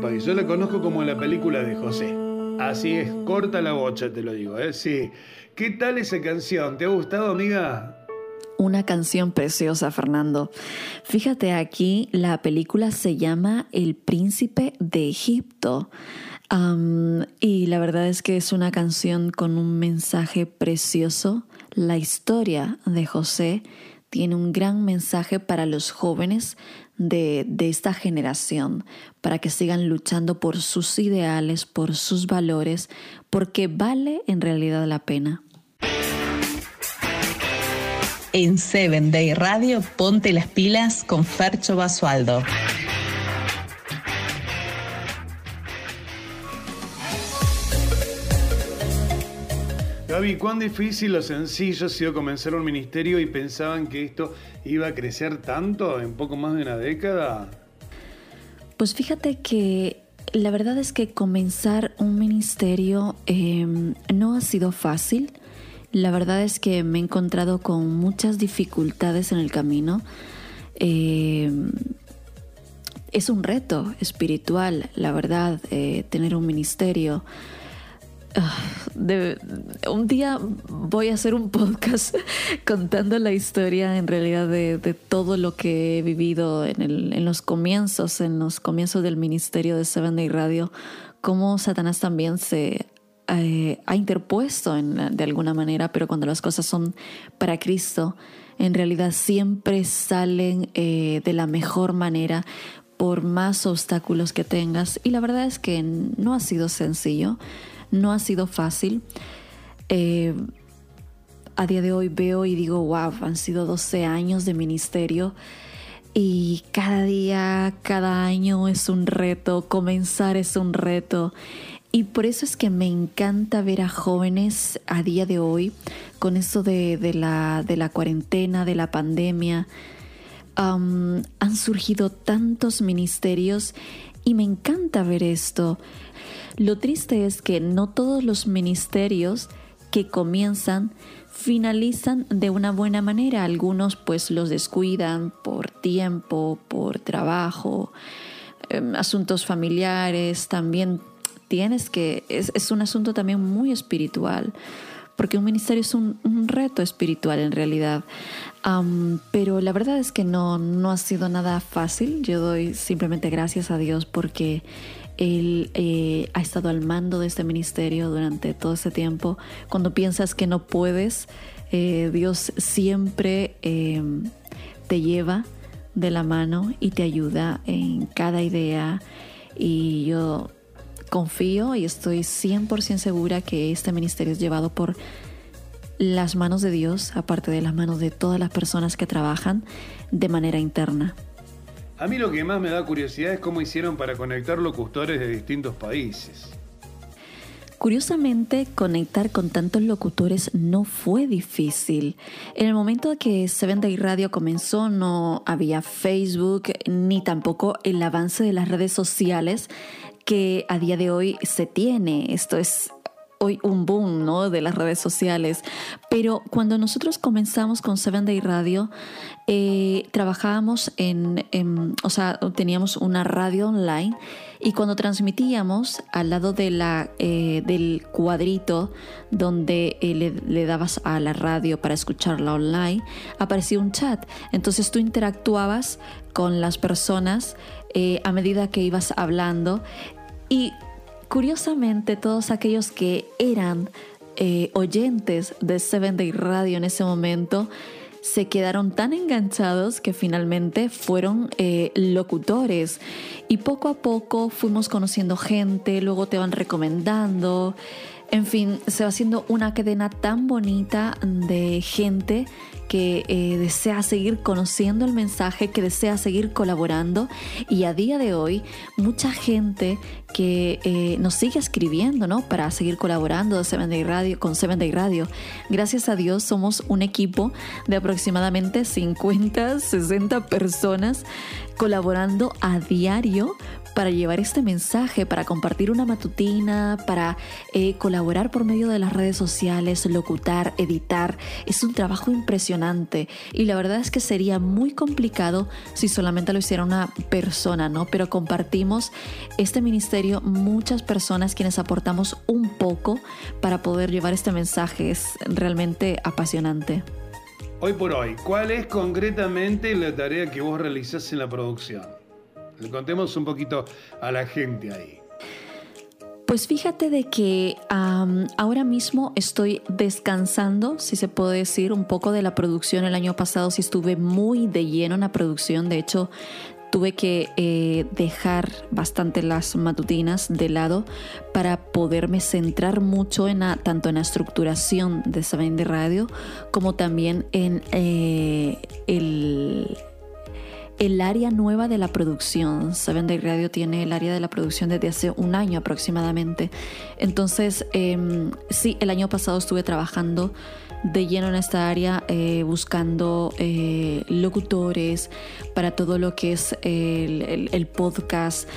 Yo la conozco como la película de José. Así es, corta la bocha, te lo digo, ¿eh? Sí. ¿Qué tal esa canción? ¿Te ha gustado, amiga? Una canción preciosa, Fernando. Fíjate aquí, la película se llama El Príncipe de Egipto. Y la verdad es que es una canción con un mensaje precioso. La historia de José tiene un gran mensaje para los jóvenes de, esta generación, para que sigan luchando por sus ideales, por sus valores, porque vale en realidad la pena. En Seven Day Radio, ponte las pilas con Fercho Basualdo. Gaby, ¿cuán difícil o sencillo ha sido comenzar un ministerio y pensaban que esto iba a crecer tanto en poco más de una década? Pues fíjate que la verdad es que comenzar un ministerio eh, no ha sido fácil. La verdad es que me he encontrado con muchas dificultades en el camino. Eh, es un reto espiritual, la verdad, eh, tener un ministerio. Ah, un día voy a hacer un podcast [laughs] contando la historia en realidad de, todo lo que he vivido en, el- los comienzos, en los comienzos del ministerio de Seven Day Radio, cómo Satanás también se eh, ha interpuesto en- de alguna manera, pero cuando las cosas son para Cristo, en realidad siempre salen eh, de la mejor manera por más obstáculos que tengas. Y la verdad es que no ha sido sencillo, no ha sido fácil. Eh, a día de hoy veo y digo, wow, han sido 12 años de ministerio y cada día, cada año es un reto, comenzar es un reto. Y por eso es que me encanta ver a jóvenes a día de hoy con eso de, la, cuarentena, de la pandemia. Han surgido tantos ministerios Y me encanta ver esto. Lo triste es que no todos los ministerios que comienzan finalizan de una buena manera. Algunos pues los descuidan por tiempo, por trabajo, em, asuntos familiares. También tienes que, es, un asunto también muy espiritual porque un ministerio es un, reto espiritual en realidad. Pero la verdad es que no, no ha sido nada fácil. Yo doy simplemente gracias a Dios porque Él eh, ha estado al mando de este ministerio durante todo este tiempo. Cuando piensas que no puedes, eh, Dios siempre eh, te lleva de la mano y te ayuda en cada idea. Y yo confío y estoy 100% segura que este ministerio es llevado por las manos de Dios, aparte de las manos de todas las personas que trabajan de manera interna. A mí lo que más me da curiosidad es cómo hicieron para conectar locutores de distintos países. Curiosamente, conectar con tantos locutores no fue difícil. En el momento que Seven Day Radio comenzó no había Facebook ni tampoco el avance de las redes sociales que a día de hoy se tiene. Esto es hoy un boom ¿no? de las redes sociales. Pero cuando nosotros comenzamos con Seven Day Radio, eh, trabajábamos en, o sea, teníamos una radio online y cuando transmitíamos al lado de la, eh, del cuadrito donde eh, le, le dabas a la radio para escucharla online, aparecía un chat. Entonces tú interactuabas con las personas a medida que ibas hablando y curiosamente todos aquellos que eran eh, oyentes de Seven Day Radio en ese momento se quedaron tan enganchados que finalmente fueron eh, locutores. Y poco a poco fuimos conociendo gente, luego te van recomendando, en fin, se va haciendo una cadena tan bonita de gente que eh, desea seguir conociendo el mensaje, que desea seguir colaborando y a día de hoy mucha gente que eh, nos sigue escribiendo, ¿no? Para seguir colaborando de Radio, con Seven Day Radio. Gracias a Dios somos un equipo de aproximadamente 50, 60 personas colaborando a diario para llevar este mensaje, para compartir una matutina, para eh, colaborar por medio de las redes sociales, locutar, editar. Es un trabajo impresionante y la verdad es que sería muy complicado si solamente lo hiciera una persona, ¿no? Pero compartimos este ministerio muchas personas quienes aportamos un poco para poder llevar este mensaje. Es realmente apasionante. Hoy por hoy, ¿cuál es concretamente la tarea que vos realizás en la producción? Contemos un poquito a la gente ahí. Pues fíjate de que ahora mismo estoy descansando, si se puede decir, un poco de la producción. El año pasado sí estuve muy de lleno en la producción. De hecho, tuve que eh, dejar bastante las matutinas de lado para poderme centrar mucho en tanto en la estructuración de Saben de Radio como también en eh, el el área nueva de la producción. Seven Day Radio tiene el área de la producción desde hace un año aproximadamente. Entonces, em, sí, el año pasado estuve trabajando de lleno en esta área, eh, buscando eh, locutores para todo lo que es el, podcast.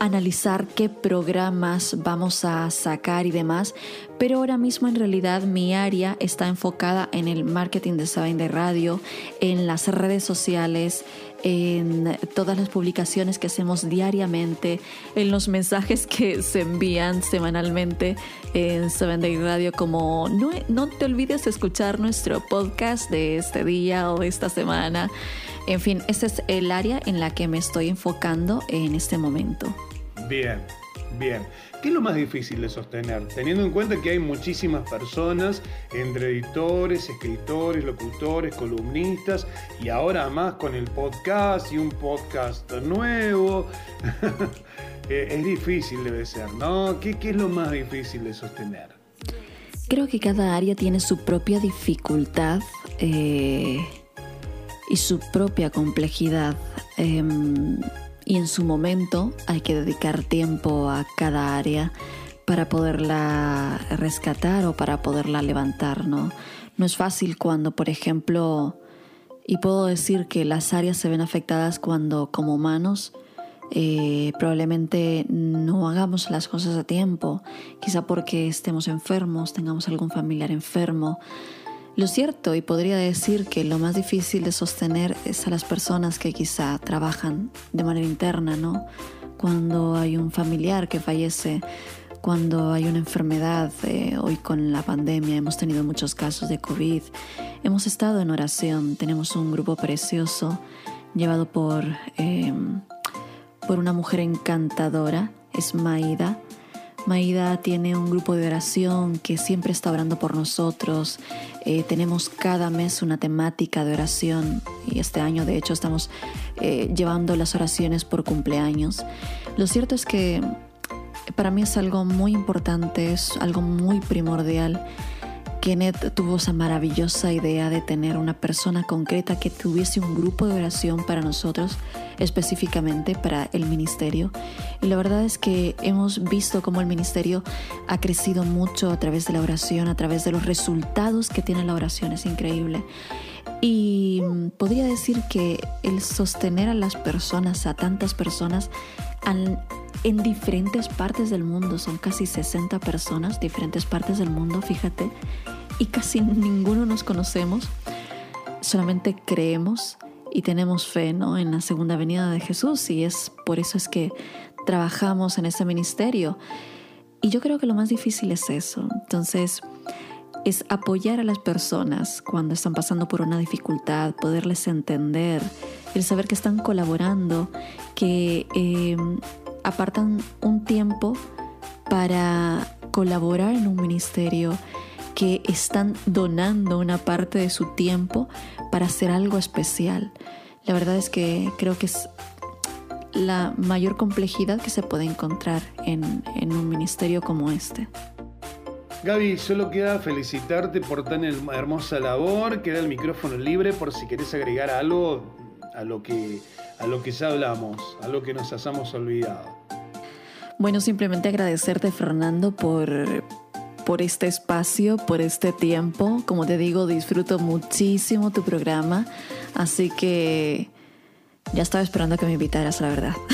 Analizar qué programas vamos a sacar y demás, pero ahora mismo en realidad mi área está enfocada en el marketing de Saben de Radio, en las redes sociales, en todas las publicaciones que hacemos diariamente, en los mensajes que se envían semanalmente en Seven Day Radio, como no, no te olvides de escuchar nuestro podcast de este día o de esta semana. En fin, ese es el área en la que me estoy enfocando en este momento. Bien, bien. ¿Qué es lo más difícil de sostener? Teniendo en cuenta que hay muchísimas personas, entre editores, escritores, locutores, columnistas, y ahora más con el podcast y un podcast nuevo. [laughs] Eh, es difícil debe ser, ¿no? ¿Qué, es lo más difícil de sostener? Creo que cada área tiene su propia dificultad eh, y su propia complejidad. em, y en su momento hay que dedicar tiempo a cada área para poderla rescatar o para poderla levantar, ¿no? No es fácil cuando, por ejemplo, Y puedo decir que las áreas se ven afectadas cuando como humanos eh, probablemente no hagamos las cosas a tiempo, quizá porque estemos enfermos, tengamos algún familiar enfermo. Lo cierto, y podría decir que lo más difícil de sostener es a las personas que quizá trabajan de manera interna, ¿no? Cuando hay un familiar que fallece, cuando hay una enfermedad, eh, hoy con la pandemia hemos tenido muchos casos de COVID, hemos estado en oración, tenemos un grupo precioso llevado por... Eh, por una mujer encantadora, es Maida. Maida tiene un grupo de oración que siempre está orando por nosotros. Eh, tenemos cada mes una temática de oración y este año de hecho estamos eh, llevando las oraciones por cumpleaños. Lo cierto es que para mí es algo muy importante, es algo muy primordial Kenneth tuvo esa maravillosa idea de tener una persona concreta que tuviese un grupo de oración para nosotros, específicamente para el ministerio. Y la verdad es que hemos visto cómo el ministerio ha crecido mucho a través de la oración, a través de los resultados que tiene la oración. Es increíble. Y podría decir que el sostener a las personas, a tantas personas, en diferentes partes del mundo, son casi 60 personas, diferentes partes del mundo, fíjate, y casi ninguno nos conocemos, solamente creemos y tenemos fe ¿no? en la segunda venida de Jesús y es por eso es que trabajamos en ese ministerio. Y yo creo que lo más difícil es eso. Entonces, es apoyar a las personas cuando están pasando por una dificultad, poderles entender, el saber que están colaborando, que eh, apartan un tiempo para colaborar en un ministerio, que están donando una parte de su tiempo para hacer algo especial. La verdad es que creo que es la mayor complejidad que se puede encontrar en, en un ministerio como este. Gaby, solo queda felicitarte por tan hermosa labor. Queda el micrófono libre por si querés agregar algo a lo que, a lo que ya hablamos, a lo que nos hayamos olvidado. Bueno, simplemente agradecerte, Fernando, por, por este espacio, por este tiempo. Como te digo, disfruto muchísimo tu programa, así que ya estaba esperando que me invitaras, la verdad. [laughs]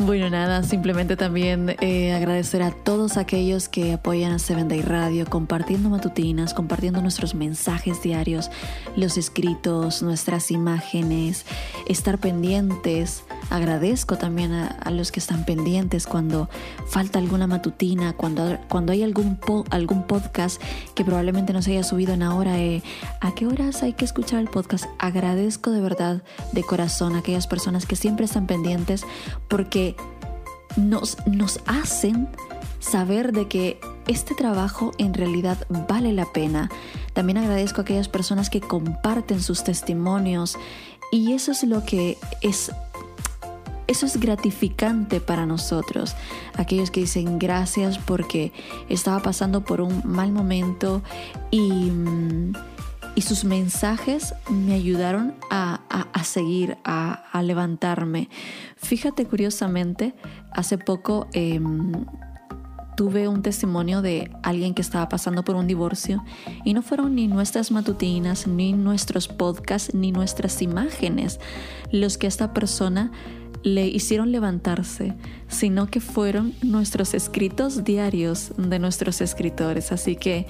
Bueno, nada, simplemente también eh, agradecer a todos aquellos que apoyan a Seven Day Radio, compartiendo matutinas, compartiendo nuestros mensajes diarios, los escritos, nuestras imágenes, estar pendientes. Agradezco también a, los que están pendientes cuando falta alguna matutina, cuando, cuando hay algún, algún podcast que probablemente no se haya subido en ahora. Eh, ¿A qué horas hay que escuchar el podcast? Agradezco de verdad, de corazón, a aquellas personas que siempre están pendientes porque nos, nos hacen saber de que este trabajo en realidad vale la pena. También agradezco a aquellas personas que comparten sus testimonios y eso es lo que es eso es gratificante para nosotros. Aquellos que dicen gracias porque estaba pasando por un mal momento y, y sus mensajes me ayudaron a, seguir, a, levantarme. Fíjate curiosamente, hace poco em, tuve un testimonio de alguien que estaba pasando por un divorcio y no fueron ni nuestras matutinas, ni nuestros podcasts, ni nuestras imágenes los que a esta persona le hicieron levantarse, sino que fueron nuestros escritos diarios de nuestros escritores. Así que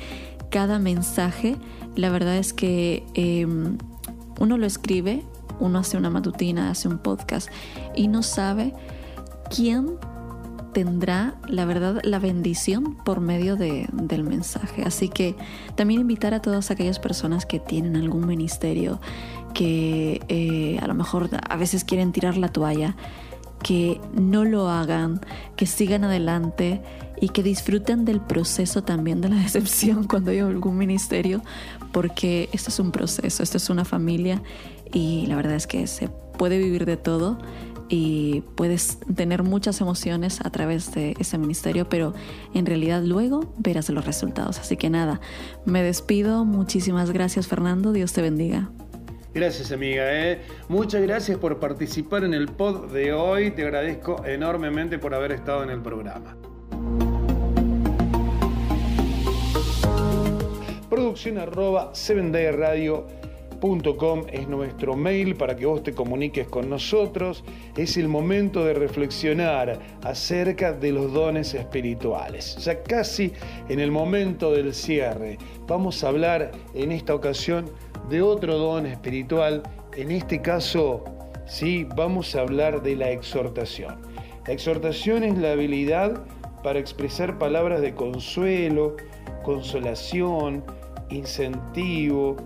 cada mensaje, la verdad es que em, uno lo escribe, uno hace una matutina, hace un podcast y no sabe quién tendrá, la verdad, la bendición por medio de, del mensaje. Así que también invitar a todas aquellas personas que tienen algún ministerio, que eh, a lo mejor a veces quieren tirar la toalla, que no lo hagan, que sigan adelante y que disfruten del proceso también de la [laughs] decepción cuando hay algún ministerio, porque esto es un proceso, esto es una familia y la verdad es que se puede vivir de todo y puedes tener muchas emociones a través de ese ministerio, pero en realidad luego verás los resultados. Así que nada, me despido. Muchísimas gracias Fernando, Dios te bendiga. Gracias amiga, ¿eh? muchas gracias por participar en el pod de hoy, te agradezco enormemente por haber estado en el programa. producción arroba 7dayradio.com es nuestro mail para que vos te comuniques con nosotros. Es el momento de reflexionar acerca de los dones espirituales. Ya casi en el momento del cierre, vamos a hablar en esta ocasión de otro don espiritual. En este caso, sí, vamos a hablar de la exhortación. La exhortación es la habilidad para expresar palabras de consuelo, consolación, incentivo.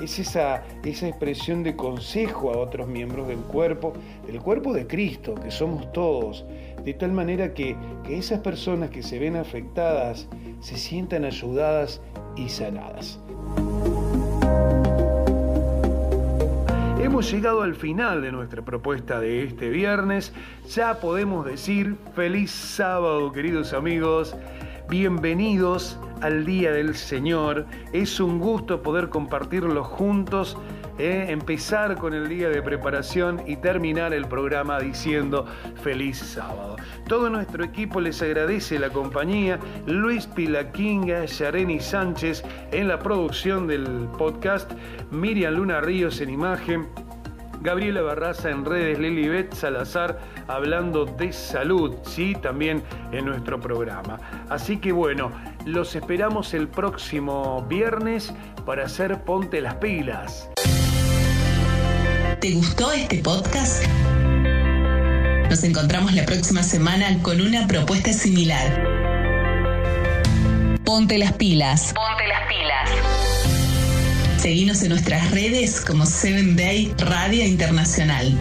Es esa, esa expresión de consejo a otros miembros del cuerpo, del cuerpo de Cristo, que somos todos, de tal manera que, que esas personas que se ven afectadas se sientan ayudadas y sanadas. Hemos llegado al final de nuestra propuesta de este viernes. Ya podemos decir feliz sábado, queridos amigos. Bienvenidos al Día del Señor. Es un gusto poder compartirlo juntos, eh, empezar con el día de preparación y terminar el programa diciendo feliz sábado. Todo nuestro equipo les agradece la compañía. Luis Pilaquinga, Yareni Sánchez en la producción del podcast, Miriam Luna Ríos en imagen. Gabriela Barraza en redes, Lilibet Salazar hablando de salud, sí, también en nuestro programa. Así que bueno, los esperamos el próximo viernes para hacer Ponte las pilas. ¿Te gustó este podcast? Nos encontramos la próxima semana con una propuesta similar. Ponte las pilas. Ponte las pilas. Seguimos en nuestras redes como 7 Day Radio Internacional.